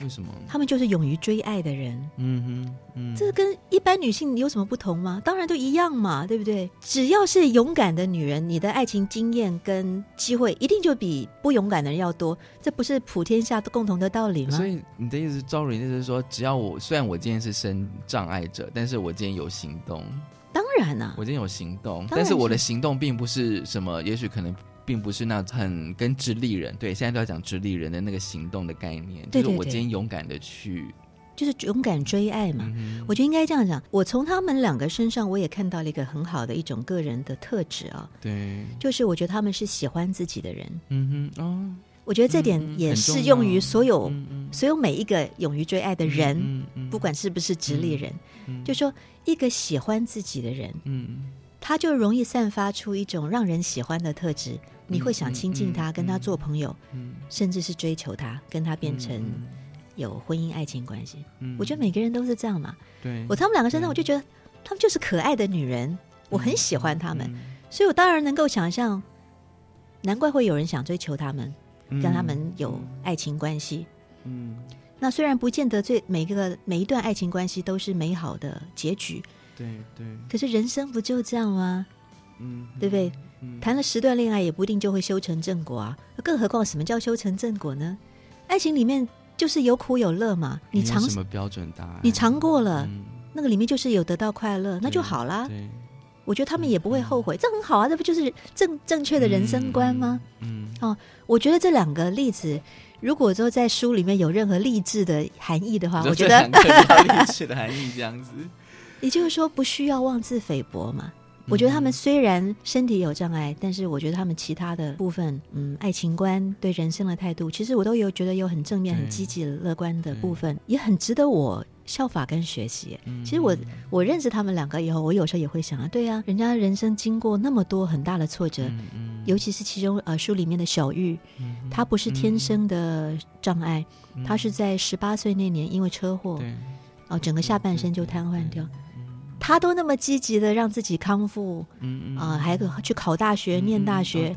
Speaker 1: 为什么？
Speaker 4: 他们就是勇于追爱的人。嗯哼，嗯，这跟一般女性有什么不同吗？当然都一样嘛，对不对？只要是勇敢的女人，你的爱情经验跟机会一定就比不勇敢的人要多。这不是普天下共同的道理吗？
Speaker 1: 所以你的意思，赵蕊就是说，只要我虽然我今天是生障碍者，但是我今天有行动。
Speaker 4: 当然了，
Speaker 1: 我今天有行动，但是我的行动并不是什么，也许可能。并不是那很跟直立人对，现在都要讲直立人的那个行动的概念，就是我今天勇敢的去，
Speaker 4: 就是勇敢追爱嘛。我觉得应该这样讲。我从他们两个身上，我也看到了一个很好的一种个人的特质啊。
Speaker 1: 对，
Speaker 4: 就是我觉得他们是喜欢自己的人。嗯哼，哦，我觉得这点也适用于所有所有每一个勇于追爱的人，不管是不是直立人，就说一个喜欢自己的人，嗯，他就容易散发出一种让人喜欢的特质。你会想亲近他，跟他做朋友，甚至是追求他，跟他变成有婚姻爱情关系。我觉得每个人都是这样嘛。
Speaker 1: 对
Speaker 4: 我他们两个身上，我就觉得他们就是可爱的女人，我很喜欢他们，所以我当然能够想象，难怪会有人想追求他们，让他们有爱情关系。嗯，那虽然不见得最每个每一段爱情关系都是美好的结局，
Speaker 1: 对对，
Speaker 4: 可是人生不就这样吗？嗯，对不对？谈了十段恋爱也不一定就会修成正果啊，更何况什么叫修成正果呢？爱情里面就是有苦有乐嘛，你尝
Speaker 1: 什么标准答案？
Speaker 4: 你尝过了，那个里面就是有得到快乐，那就好啦。我觉得他们也不会后悔，这很好啊，这不就是正正确的人生观吗？嗯，哦，我觉得这两个例子，如果说在书里面有任何励志的含义的话，我觉得
Speaker 1: 励志的含义这样子，
Speaker 4: 也就是说不需要妄自菲薄嘛。我觉得他们虽然身体有障碍，但是我觉得他们其他的部分，嗯，爱情观、对人生的态度，其实我都有觉得有很正面、很积极、乐观的部分，也很值得我效法跟学习。其实我我认识他们两个以后，我有时候也会想啊，对啊，人家人生经过那么多很大的挫折，尤其是其中呃书里面的小玉，她不是天生的障碍，她是在十八岁那年因为车祸，哦，整个下半身就瘫痪掉。他都那么积极的让自己康复，嗯啊，还去考大学、念大学，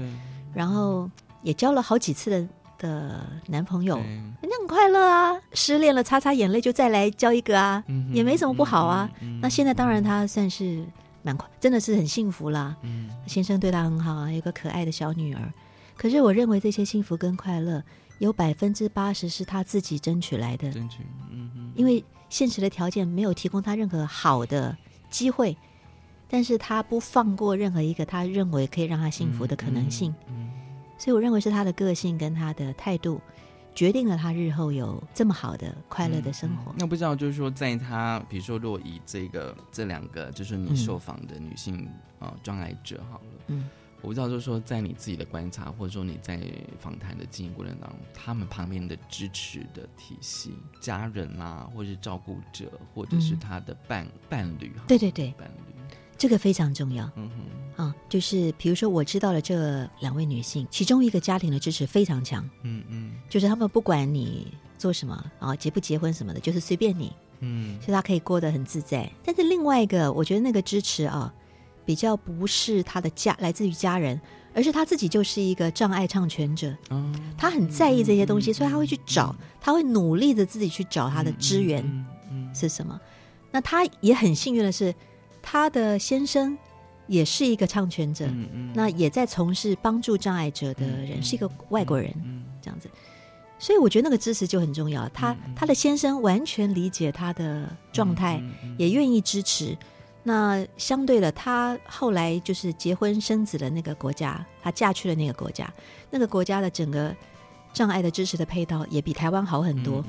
Speaker 4: 然后也交了好几次的的男朋友，人家很快乐啊。失恋了，擦擦眼泪就再来交一个啊，也没什么不好啊。那现在当然他算是蛮快，真的是很幸福啦。先生对他很好啊，有个可爱的小女儿。可是我认为这些幸福跟快乐有百分之八十是他自己争取来的，
Speaker 1: 争取，嗯
Speaker 4: 因为现实的条件没有提供他任何好的。机会，但是他不放过任何一个他认为可以让他幸福的可能性，所以我认为是他的个性跟他的态度，决定了他日后有这么好的快乐的生活。
Speaker 1: 那不知道就是说，在他比如说，若以这个这两个就是你受访的女性啊障碍者好了，嗯。我不知道，就是说，在你自己的观察，或者说你在访谈的经营过程当中，他们旁边的支持的体系，家人啦，或者是照顾者，或者是他的伴伴侣，
Speaker 4: 对对对，
Speaker 1: 伴侣，
Speaker 4: 这个非常重要。嗯哼，啊，就是比如说，我知道了这两位女性，其中一个家庭的支持非常强，嗯嗯，就是他们不管你做什么啊，结不结婚什么的，就是随便你，嗯，所以他可以过得很自在。但是另外一个，我觉得那个支持啊。比较不是他的家来自于家人，而是他自己就是一个障碍唱权者。他很在意这些东西，所以他会去找，他会努力的自己去找他的支援是什么。那他也很幸运的是，他的先生也是一个唱权者，那也在从事帮助障碍者的人，是一个外国人，这样子。所以我觉得那个支持就很重要。他他的先生完全理解他的状态，也愿意支持。那相对的，她后来就是结婚生子的那个国家，她嫁去了那个国家，那个国家的整个障碍的支持的配套也比台湾好很多，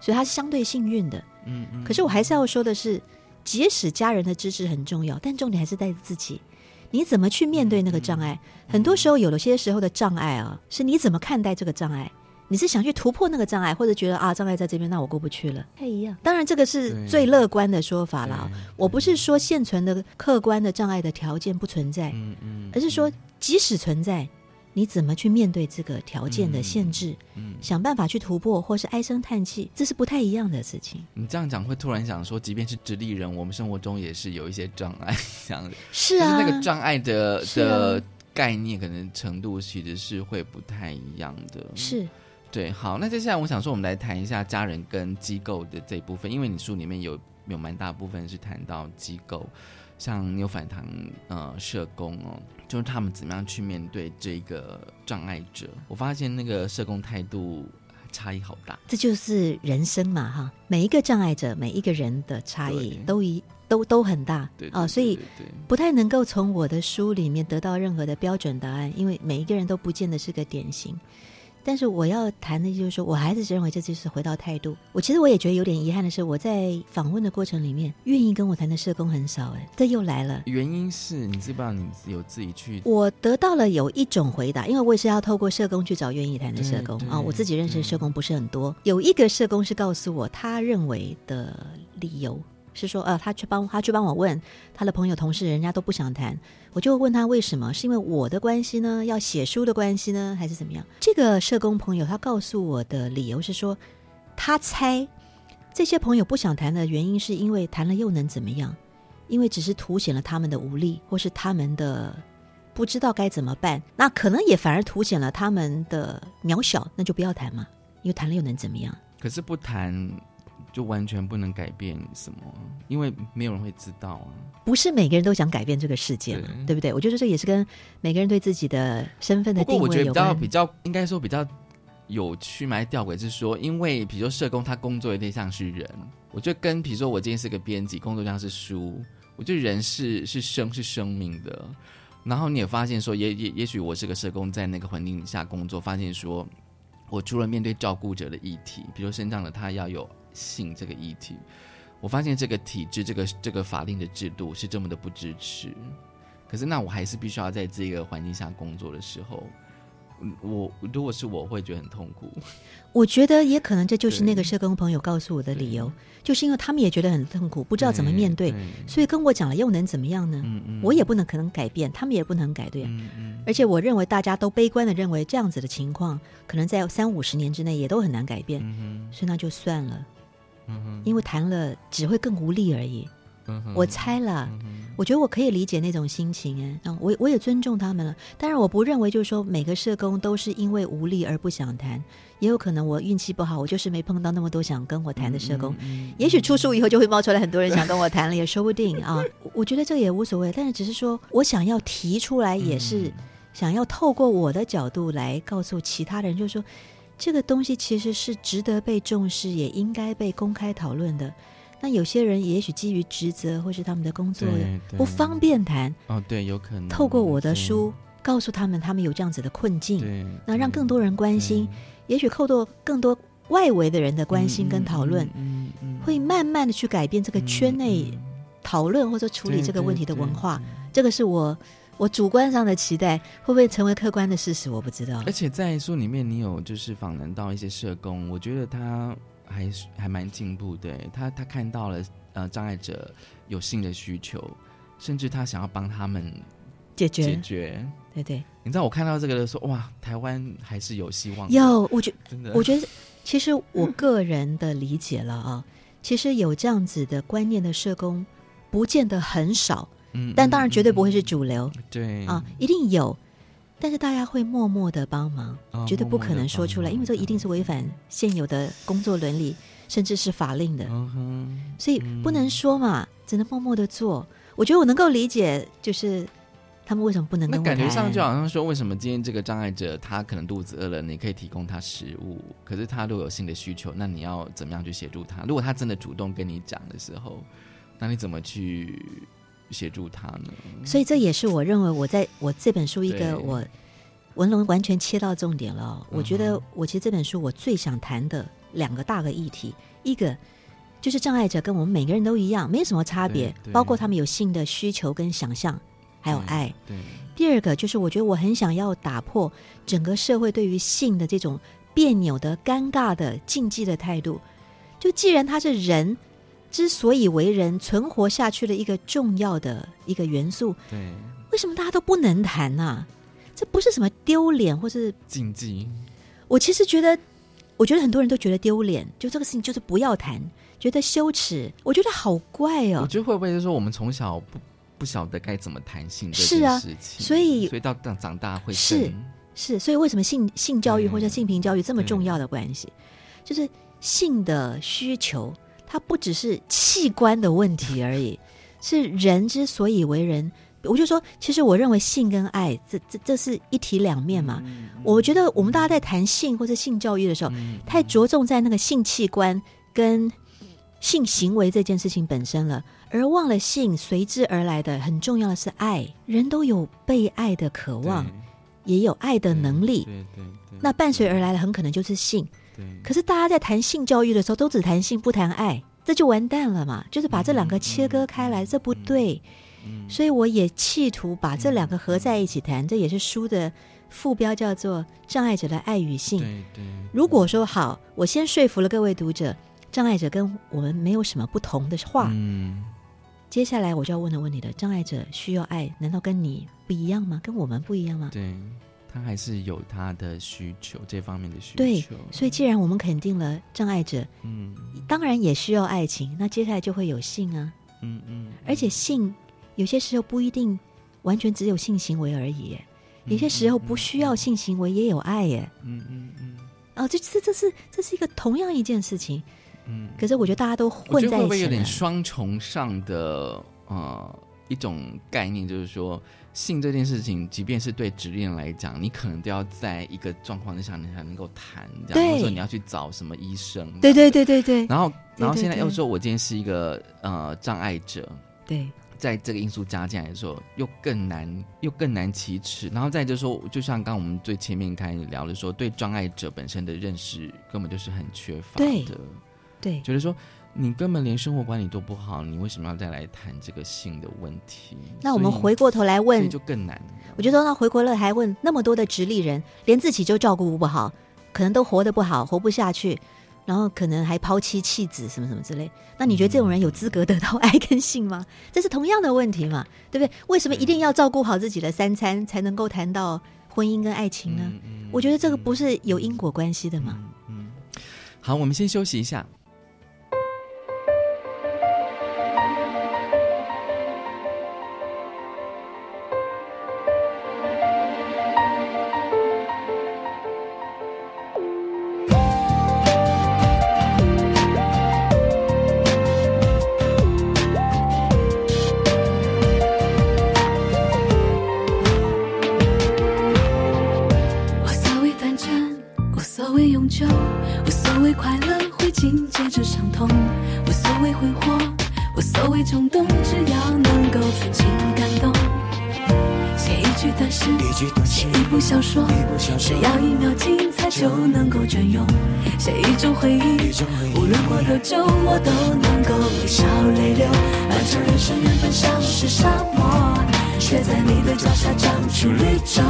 Speaker 4: 所以她是相对幸运的。嗯嗯。可是我还是要说的是，即使家人的支持很重要，但重点还是在自己，你怎么去面对那个障碍？很多时候，有了些时候的障碍啊，是你怎么看待这个障碍？你是想去突破那个障碍，或者觉得啊障碍在这边，那我过不去了，太一样。当然，这个是最乐观的说法了。我不是说现存的客观的障碍的条件不存在，嗯嗯，而是说即使存在，你怎么去面对这个条件的限制，嗯，想办法去突破，或是唉声叹气，这是不太一样的事情。
Speaker 1: 你这样讲会突然想说，即便是直立人，我们生活中也是有一些障碍，这样子
Speaker 4: 是啊，
Speaker 1: 那个障碍的的概念可能程度其实是会不太一样的，
Speaker 4: 是。
Speaker 1: 对，好，那接下来我想说，我们来谈一下家人跟机构的这一部分，因为你书里面有有蛮大部分是谈到机构，像牛反堂呃社工哦，就是他们怎么样去面对这个障碍者。我发现那个社工态度差异好大，
Speaker 4: 这就是人生嘛哈，每一个障碍者，每一个人的差异都一都都很大啊，所以不太能够从我的书里面得到任何的标准答案，因为每一个人都不见得是个典型。但是我要谈的就是说，我还是认为这就是回到态度。我其实我也觉得有点遗憾的是，我在访问的过程里面，愿意跟我谈的社工很少。哎，这又来了。
Speaker 1: 原因是你知不知道？你有自己去？
Speaker 4: 我得到了有一种回答，因为我也是要透过社工去找愿意谈的社工啊。我自己认识的社工不是很多，有一个社工是告诉我他认为的理由。是说，呃，他去帮他去帮我问他的朋友同事，人家都不想谈，我就问他为什么？是因为我的关系呢？要写书的关系呢？还是怎么样？这个社工朋友他告诉我的理由是说，他猜这些朋友不想谈的原因，是因为谈了又能怎么样？因为只是凸显了他们的无力，或是他们的不知道该怎么办。那可能也反而凸显了他们的渺小，那就不要谈嘛，因为谈了又能怎么样？
Speaker 1: 可是不谈。就完全不能改变什么，因为没有人会知道啊。
Speaker 4: 不是每个人都想改变这个世界嘛，对不对？我觉得这也是跟每个人对自己的身份的定位有
Speaker 1: 关。我觉得比较比较应该说比较有趣、嘛吊诡是说，因为比如说社工他工作有点像是人，我觉得跟比如说我今天是个编辑，工作像是书，我觉得人是是生是生命的。然后你也发现说，也也也许我是个社工，在那个环境下工作，发现说我除了面对照顾者的议题，比如身上的他要有。性这个议题，我发现这个体制、这个这个法令的制度是这么的不支持，可是那我还是必须要在这个环境下工作的时候，嗯，我如果是我会觉得很痛苦。
Speaker 4: 我觉得也可能这就是那个社工朋友告诉我的理由，就是因为他们也觉得很痛苦，不知道怎么面对，所以跟我讲了又能怎么样呢？我也不能可能改变，他们也不能改对。而且我认为大家都悲观的认为这样子的情况，可能在三五十年之内也都很难改变，所以那就算了。因为谈了只会更无力而已。我猜了，我觉得我可以理解那种心情哎，我我也尊重他们了。当然我不认为就是说每个社工都是因为无力而不想谈，也有可能我运气不好，我就是没碰到那么多想跟我谈的社工。也许出书以后就会冒出来很多人想跟我谈了，也说不定啊。我觉得这个也无所谓，但是只是说我想要提出来，也是想要透过我的角度来告诉其他人，就是说这个东西其实是值得被重视，也应该被公开讨论的。那有些人也许基于职责或是他们的工作不方便谈
Speaker 1: 哦，对，有可能
Speaker 4: 透过我的书告诉他们，他们有这样子的困境，那让更多人关心，也许透过更多外围的人的关心跟讨论，会慢慢的去改变这个圈内讨论或者处理这个问题的文化。这个是我我主观上的期待，会不会成为客观的事实？我不知道。
Speaker 1: 而且在书里面，你有就是访谈到一些社工，我觉得他。还是还蛮进步，对他，他看到了呃障碍者有性的需求，甚至他想要帮他们
Speaker 4: 解决
Speaker 1: 解决，
Speaker 4: 对对。
Speaker 1: 你知道我看到这个的时候，哇，台湾还是有希望。
Speaker 4: 有，我觉真的，我觉得其实我个人的理解了啊，其实有这样子的观念的社工，不见得很少，嗯，但当然绝对不会是主流，
Speaker 1: 对
Speaker 4: 啊，一定有。但是大家会默默的帮忙，绝对不可能说出来，因为这一定是违反现有的工作伦理，甚至是法令的，所以不能说嘛，只能默默的做。我觉得我能够理解，就是他们为什么不能。那
Speaker 1: 感觉上就好像说，为什么今天这个障碍者他可能肚子饿了，你可以提供他食物，可是他如果有新的需求，那你要怎么样去协助他？如果他真的主动跟你讲的时候，那你怎么去？协助他呢，
Speaker 4: 所以这也是我认为我在我这本书一个我文龙完全切到重点了。我觉得我其实这本书我最想谈的两个大的议题，一个就是障碍者跟我们每个人都一样，没什么差别，包括他们有性的需求跟想象，还有爱。
Speaker 1: 对。
Speaker 4: 第二个就是我觉得我很想要打破整个社会对于性的这种别扭的、尴尬的、禁忌的态度。就既然他是人。之所以为人存活下去的一个重要的一个元素，
Speaker 1: 对，
Speaker 4: 为什么大家都不能谈呢？这不是什么丢脸或是
Speaker 1: 禁忌。
Speaker 4: 我其实觉得，我觉得很多人都觉得丢脸，就这个事情就是不要谈，觉得羞耻。我觉得好怪哦。
Speaker 1: 我觉得会不会是说我们从小不不晓得该怎么谈性这
Speaker 4: 件
Speaker 1: 事情，
Speaker 4: 所以
Speaker 1: 所以到长长大会
Speaker 4: 是是，所以为什么性性教育或者性平教育这么重要的关系，就是性的需求。它不只是器官的问题而已，是人之所以为人。我就说，其实我认为性跟爱，这这这是一体两面嘛。我觉得我们大家在谈性或者性教育的时候，太着重在那个性器官跟性行为这件事情本身了，而忘了性随之而来的很重要的是爱。人都有被爱的渴望，也有爱的能力。那伴随而来的很可能就是性。可是大家在谈性教育的时候，都只谈性不谈爱，这就完蛋了嘛？就是把这两个切割开来，这不对。所以我也企图把这两个合在一起谈，这也是书的副标，叫做“障碍者的爱与性”。
Speaker 1: 对对。
Speaker 4: 如果说好，我先说服了各位读者，障碍者跟我们没有什么不同的话，
Speaker 1: 嗯，
Speaker 4: 接下来我就要问的问题了：障碍者需要爱，难道跟你不一样吗？跟我们不一样吗？
Speaker 1: 对。他还是有他的需求，这方面的需求。
Speaker 4: 对，所以既然我们肯定了障碍者，
Speaker 1: 嗯，
Speaker 4: 当然也需要爱情。那接下来就会有性啊，
Speaker 1: 嗯嗯。
Speaker 4: 而且性有些时候不一定完全只有性行为而已，有些时候不需要性行为也有爱耶。
Speaker 1: 嗯嗯嗯。
Speaker 4: 哦，这这这是这是一个同样一件事情。
Speaker 1: 嗯。
Speaker 4: 可是我觉得大家都混在一起，会
Speaker 1: 不会有点双重上的呃一种概念？就是说。性这件事情，即便是对职恋来讲，你可能都要在一个状况之下，你才能够谈。这样，或者说你要去找什么医生？
Speaker 4: 对对对对对。
Speaker 1: 然后，然后现在又说，我今天是一个呃障碍者。
Speaker 4: 对，
Speaker 1: 在这个因素加进来的时候，又更难，又更难启齿。然后再就是说，就像刚我们最前面开始聊的说，对障碍者本身的认识根本就是很缺乏的。
Speaker 4: 对，
Speaker 1: 觉得说
Speaker 9: 你根本连生活管理都不好，你为什么要再来谈这个性的问题？
Speaker 4: 那我们回过头来问，
Speaker 9: 就更难。
Speaker 4: 我觉得那回过来还问那么多的直立人，连自己就照顾不好，可能都活得不好，活不下去，然后可能还抛妻弃子什么什么之类。那你觉得这种人有资格得到 爱跟性吗？这是同样的问题嘛，对不对？为什么一定要照顾好自己的三餐才能够谈到婚姻跟爱情呢？我觉得这个不是有因果关系的吗？
Speaker 9: 嗯，好，我们先休息一下。就能够隽永。写一种回忆，无论过多久，我都能够微笑泪流。漫长人生原本像是沙漠，却在你的脚下长出绿洲。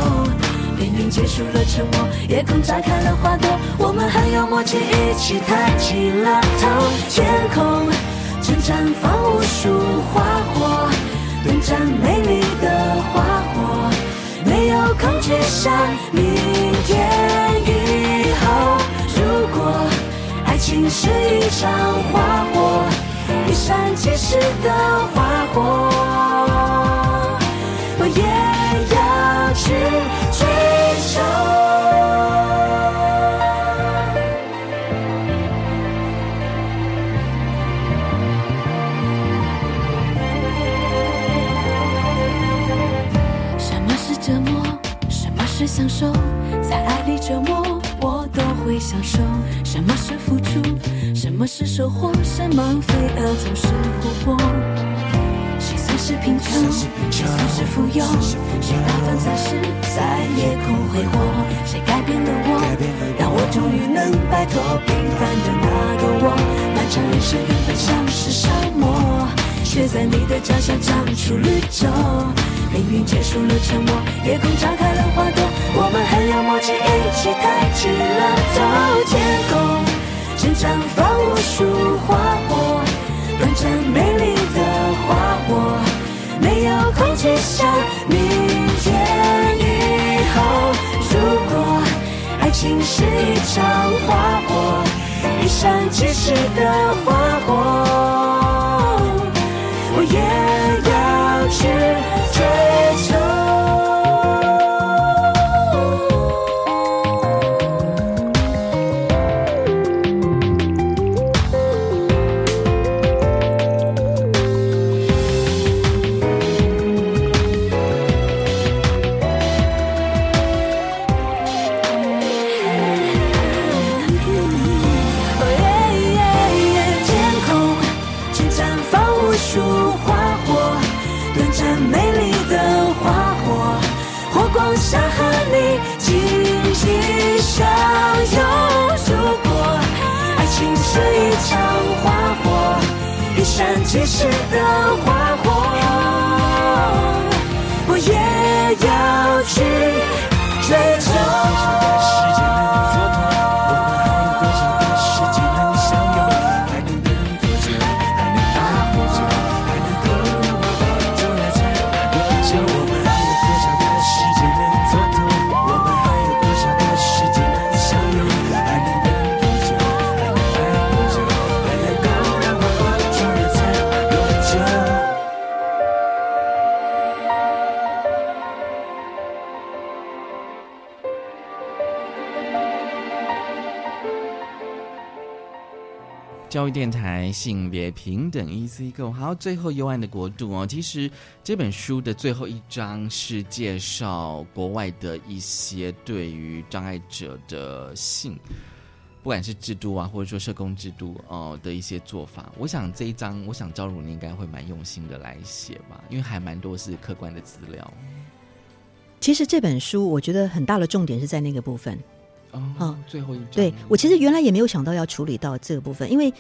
Speaker 9: 命运结束了沉默，夜空炸开了花朵，我们很有默契，一起抬起了头。天空正绽放无数花火，短暂美丽的花火，没有恐惧下，你。是一场花火一闪即逝的花火。我也要去追求。什么是折磨什么是享受在爱里折磨我都会享受。什么是付出么是收获，什么飞蛾总是扑火。谁算是贫穷，谁算是富有？谁打翻才是在夜空挥霍？谁改变了我，让我终于能摆脱平凡的那个我？漫长人生原本像是沙漠，却在你的脚下长出绿洲。命运结束了沉默，夜空炸开了花朵，我们很有默契，一起抬起了头，天空。只绽放无数花火，短暂美丽的花火，没有空气像明天以后。如果爱情是一场花火，一闪即逝的花火，我也。性别平等 EC Go，好，最后幽暗的国度哦。其实这本书的最后一章是介绍国外的一些对于障碍者的性，不管是制度啊，或者说社工制度哦的一些做法。我想这一章，我想赵汝你应该会蛮用心的来写吧，因为还蛮多是客观的资料。
Speaker 4: 其实这本书我觉得很大的重点是在那个部分。
Speaker 9: 哦，最后一章。
Speaker 4: 对我其实原来也没有想到要处理到这个部分，因为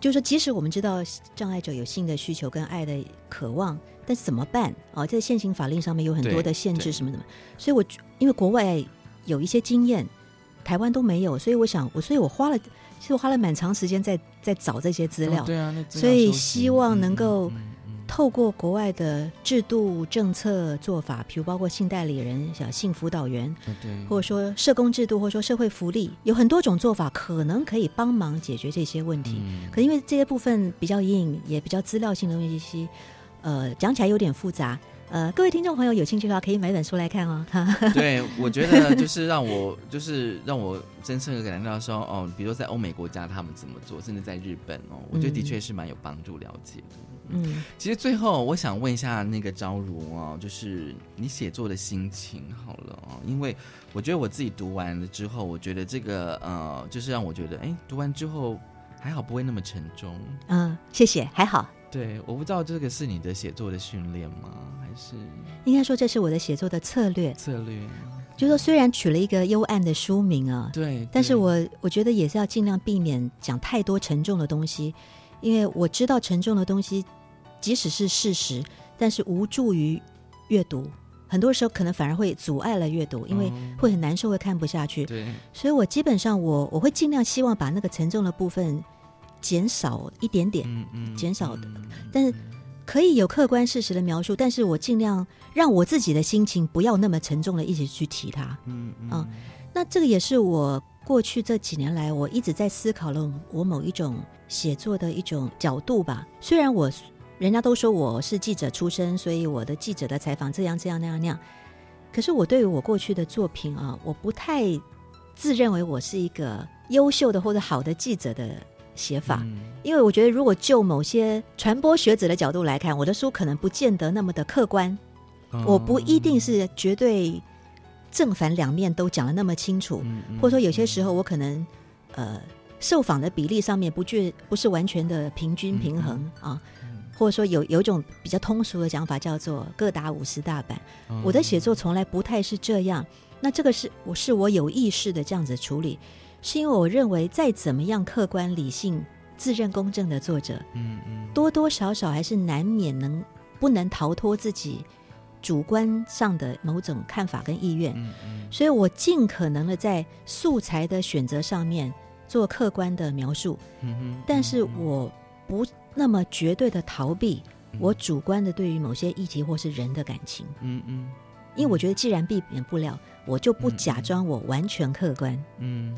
Speaker 4: 就是说，即使我们知道障碍者有性的需求跟爱的渴望，但是怎么办？哦，在现行法令上面有很多的限制，什么什么。所以，我因为国外有一些经验，台湾都没有，所以我想，我所以我花了，其实我花了蛮长时间在在找这些资料。
Speaker 1: 对啊，
Speaker 4: 所以希望能够。透过国外的制度政策做法，比如包括性代理人、小性辅导员，或者说社工制度，或者说社会福利，有很多种做法，可能可以帮忙解决这些问题。可因为这些部分比较硬，也比较资料性的东西，呃，讲起来有点复杂。呃，各位听众朋友有兴趣的话，可以买本书来看哦。
Speaker 1: 对，我觉得就是让我，就是让我真正的感觉到说，哦，比如说在欧美国家他们怎么做，甚至在日本哦，我觉得的确是蛮有帮助了解的。嗯，其实最后我想问一下那个昭如哦，就是你写作的心情好了哦，因为我觉得我自己读完了之后，我觉得这个呃，就是让我觉得，哎，读完之后还好不会那么沉重。
Speaker 4: 嗯，谢谢，还好。
Speaker 1: 对，我不知道这个是你的写作的训练吗？还是
Speaker 4: 应该说这是我的写作的策略。
Speaker 1: 策略，
Speaker 4: 就说虽然取了一个幽暗的书名啊，
Speaker 1: 对，
Speaker 4: 但是我我觉得也是要尽量避免讲太多沉重的东西，因为我知道沉重的东西即使是事实，但是无助于阅读，很多时候可能反而会阻碍了阅读，因为会很难受，会看不下去。
Speaker 1: 对，
Speaker 4: 所以我基本上我我会尽量希望把那个沉重的部分。减少一点点，嗯嗯减少的，但是可以有客观事实的描述，但是我尽量让我自己的心情不要那么沉重的一直去提它。嗯嗯，那这个也是我过去这几年来我一直在思考了我某一种写作的一种角度吧。虽然我人家都说我是记者出身，所以我的记者的采访这样这样那样那样，可是我对于我过去的作品啊，我不太自认为我是一个优秀的或者好的记者的。写法，因为我觉得，如果就某些传播学者的角度来看，我的书可能不见得那么的客观，我不一定是绝对正反两面都讲的那么清楚，或者说有些时候我可能呃受访的比例上面不具不是完全的平均平衡啊，或者说有有一种比较通俗的讲法叫做各打五十大板，我的写作从来不太是这样，那这个是我是我有意识的这样子处理。是因为我认为，再怎么样客观理性、自认公正的作者，嗯嗯，多多少少还是难免能不能逃脱自己主观上的某种看法跟意愿，嗯嗯，所以我尽可能的在素材的选择上面做客观的描述，嗯嗯，但是我不那么绝对的逃避我主观的对于某些议题或是人的感情，嗯嗯，因为我觉得既然避免不了，我就不假装我完全客观，嗯。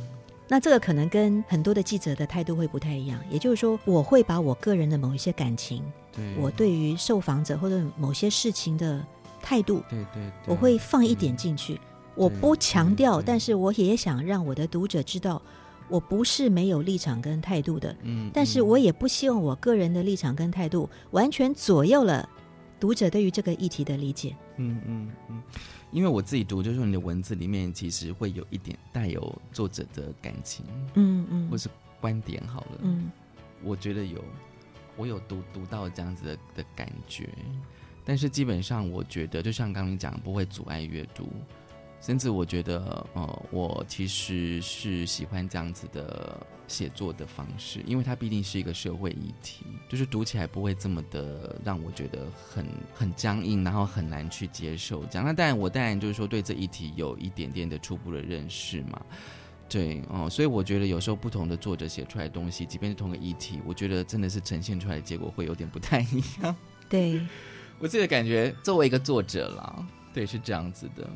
Speaker 4: 那这个可能跟很多的记者的态度会不太一样，也就是说，我会把我个人的某一些感情，对。我对于受访者或者某些事情的态度，
Speaker 1: 对对，
Speaker 4: 我会放一点进去。我不强调，但是我也想让我的读者知道，我不是没有立场跟态度的。嗯，但是我也不希望我个人的立场跟态度完全左右了读者对于这个议题的理解。嗯嗯
Speaker 1: 嗯。因为我自己读，就是你的文字里面其实会有一点带有作者的感情，嗯嗯，或是观点好了，嗯，我觉得有，我有读读到这样子的的感觉，但是基本上我觉得，就像刚刚讲，不会阻碍阅读。甚至我觉得，呃，我其实是喜欢这样子的写作的方式，因为它毕竟是一个社会议题，就是读起来不会这么的让我觉得很很僵硬，然后很难去接受。这样，那当然我当然就是说对这议题有一点点的初步的认识嘛，对哦，所以我觉得有时候不同的作者写出来的东西，即便是同个议题，我觉得真的是呈现出来的结果会有点不太一样。
Speaker 4: 对
Speaker 1: 我自己的感觉，作为一个作者啦，对，是这样子的。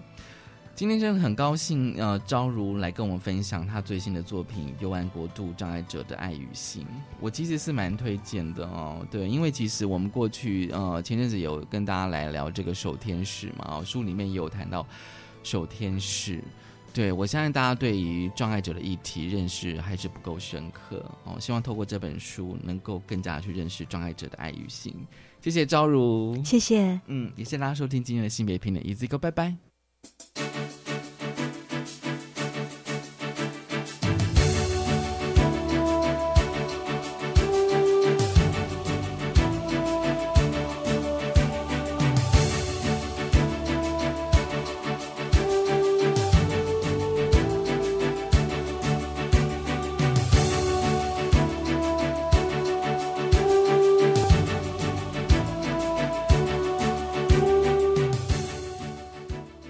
Speaker 1: 今天真的很高兴，呃，朝如来跟我们分享他最新的作品《幽暗国度障碍者的爱与心》。我其实是蛮推荐的哦，对，因为其实我们过去呃前阵子有跟大家来聊这个守天使嘛，书里面也有谈到守天使。对我相信大家对于障碍者的议题认识还是不够深刻哦，希望透过这本书能够更加去认识障碍者的爱与心。谢谢朝如，
Speaker 4: 谢谢，
Speaker 1: 嗯，也谢谢大家收听今天的性别平等，一字一个，Thank you.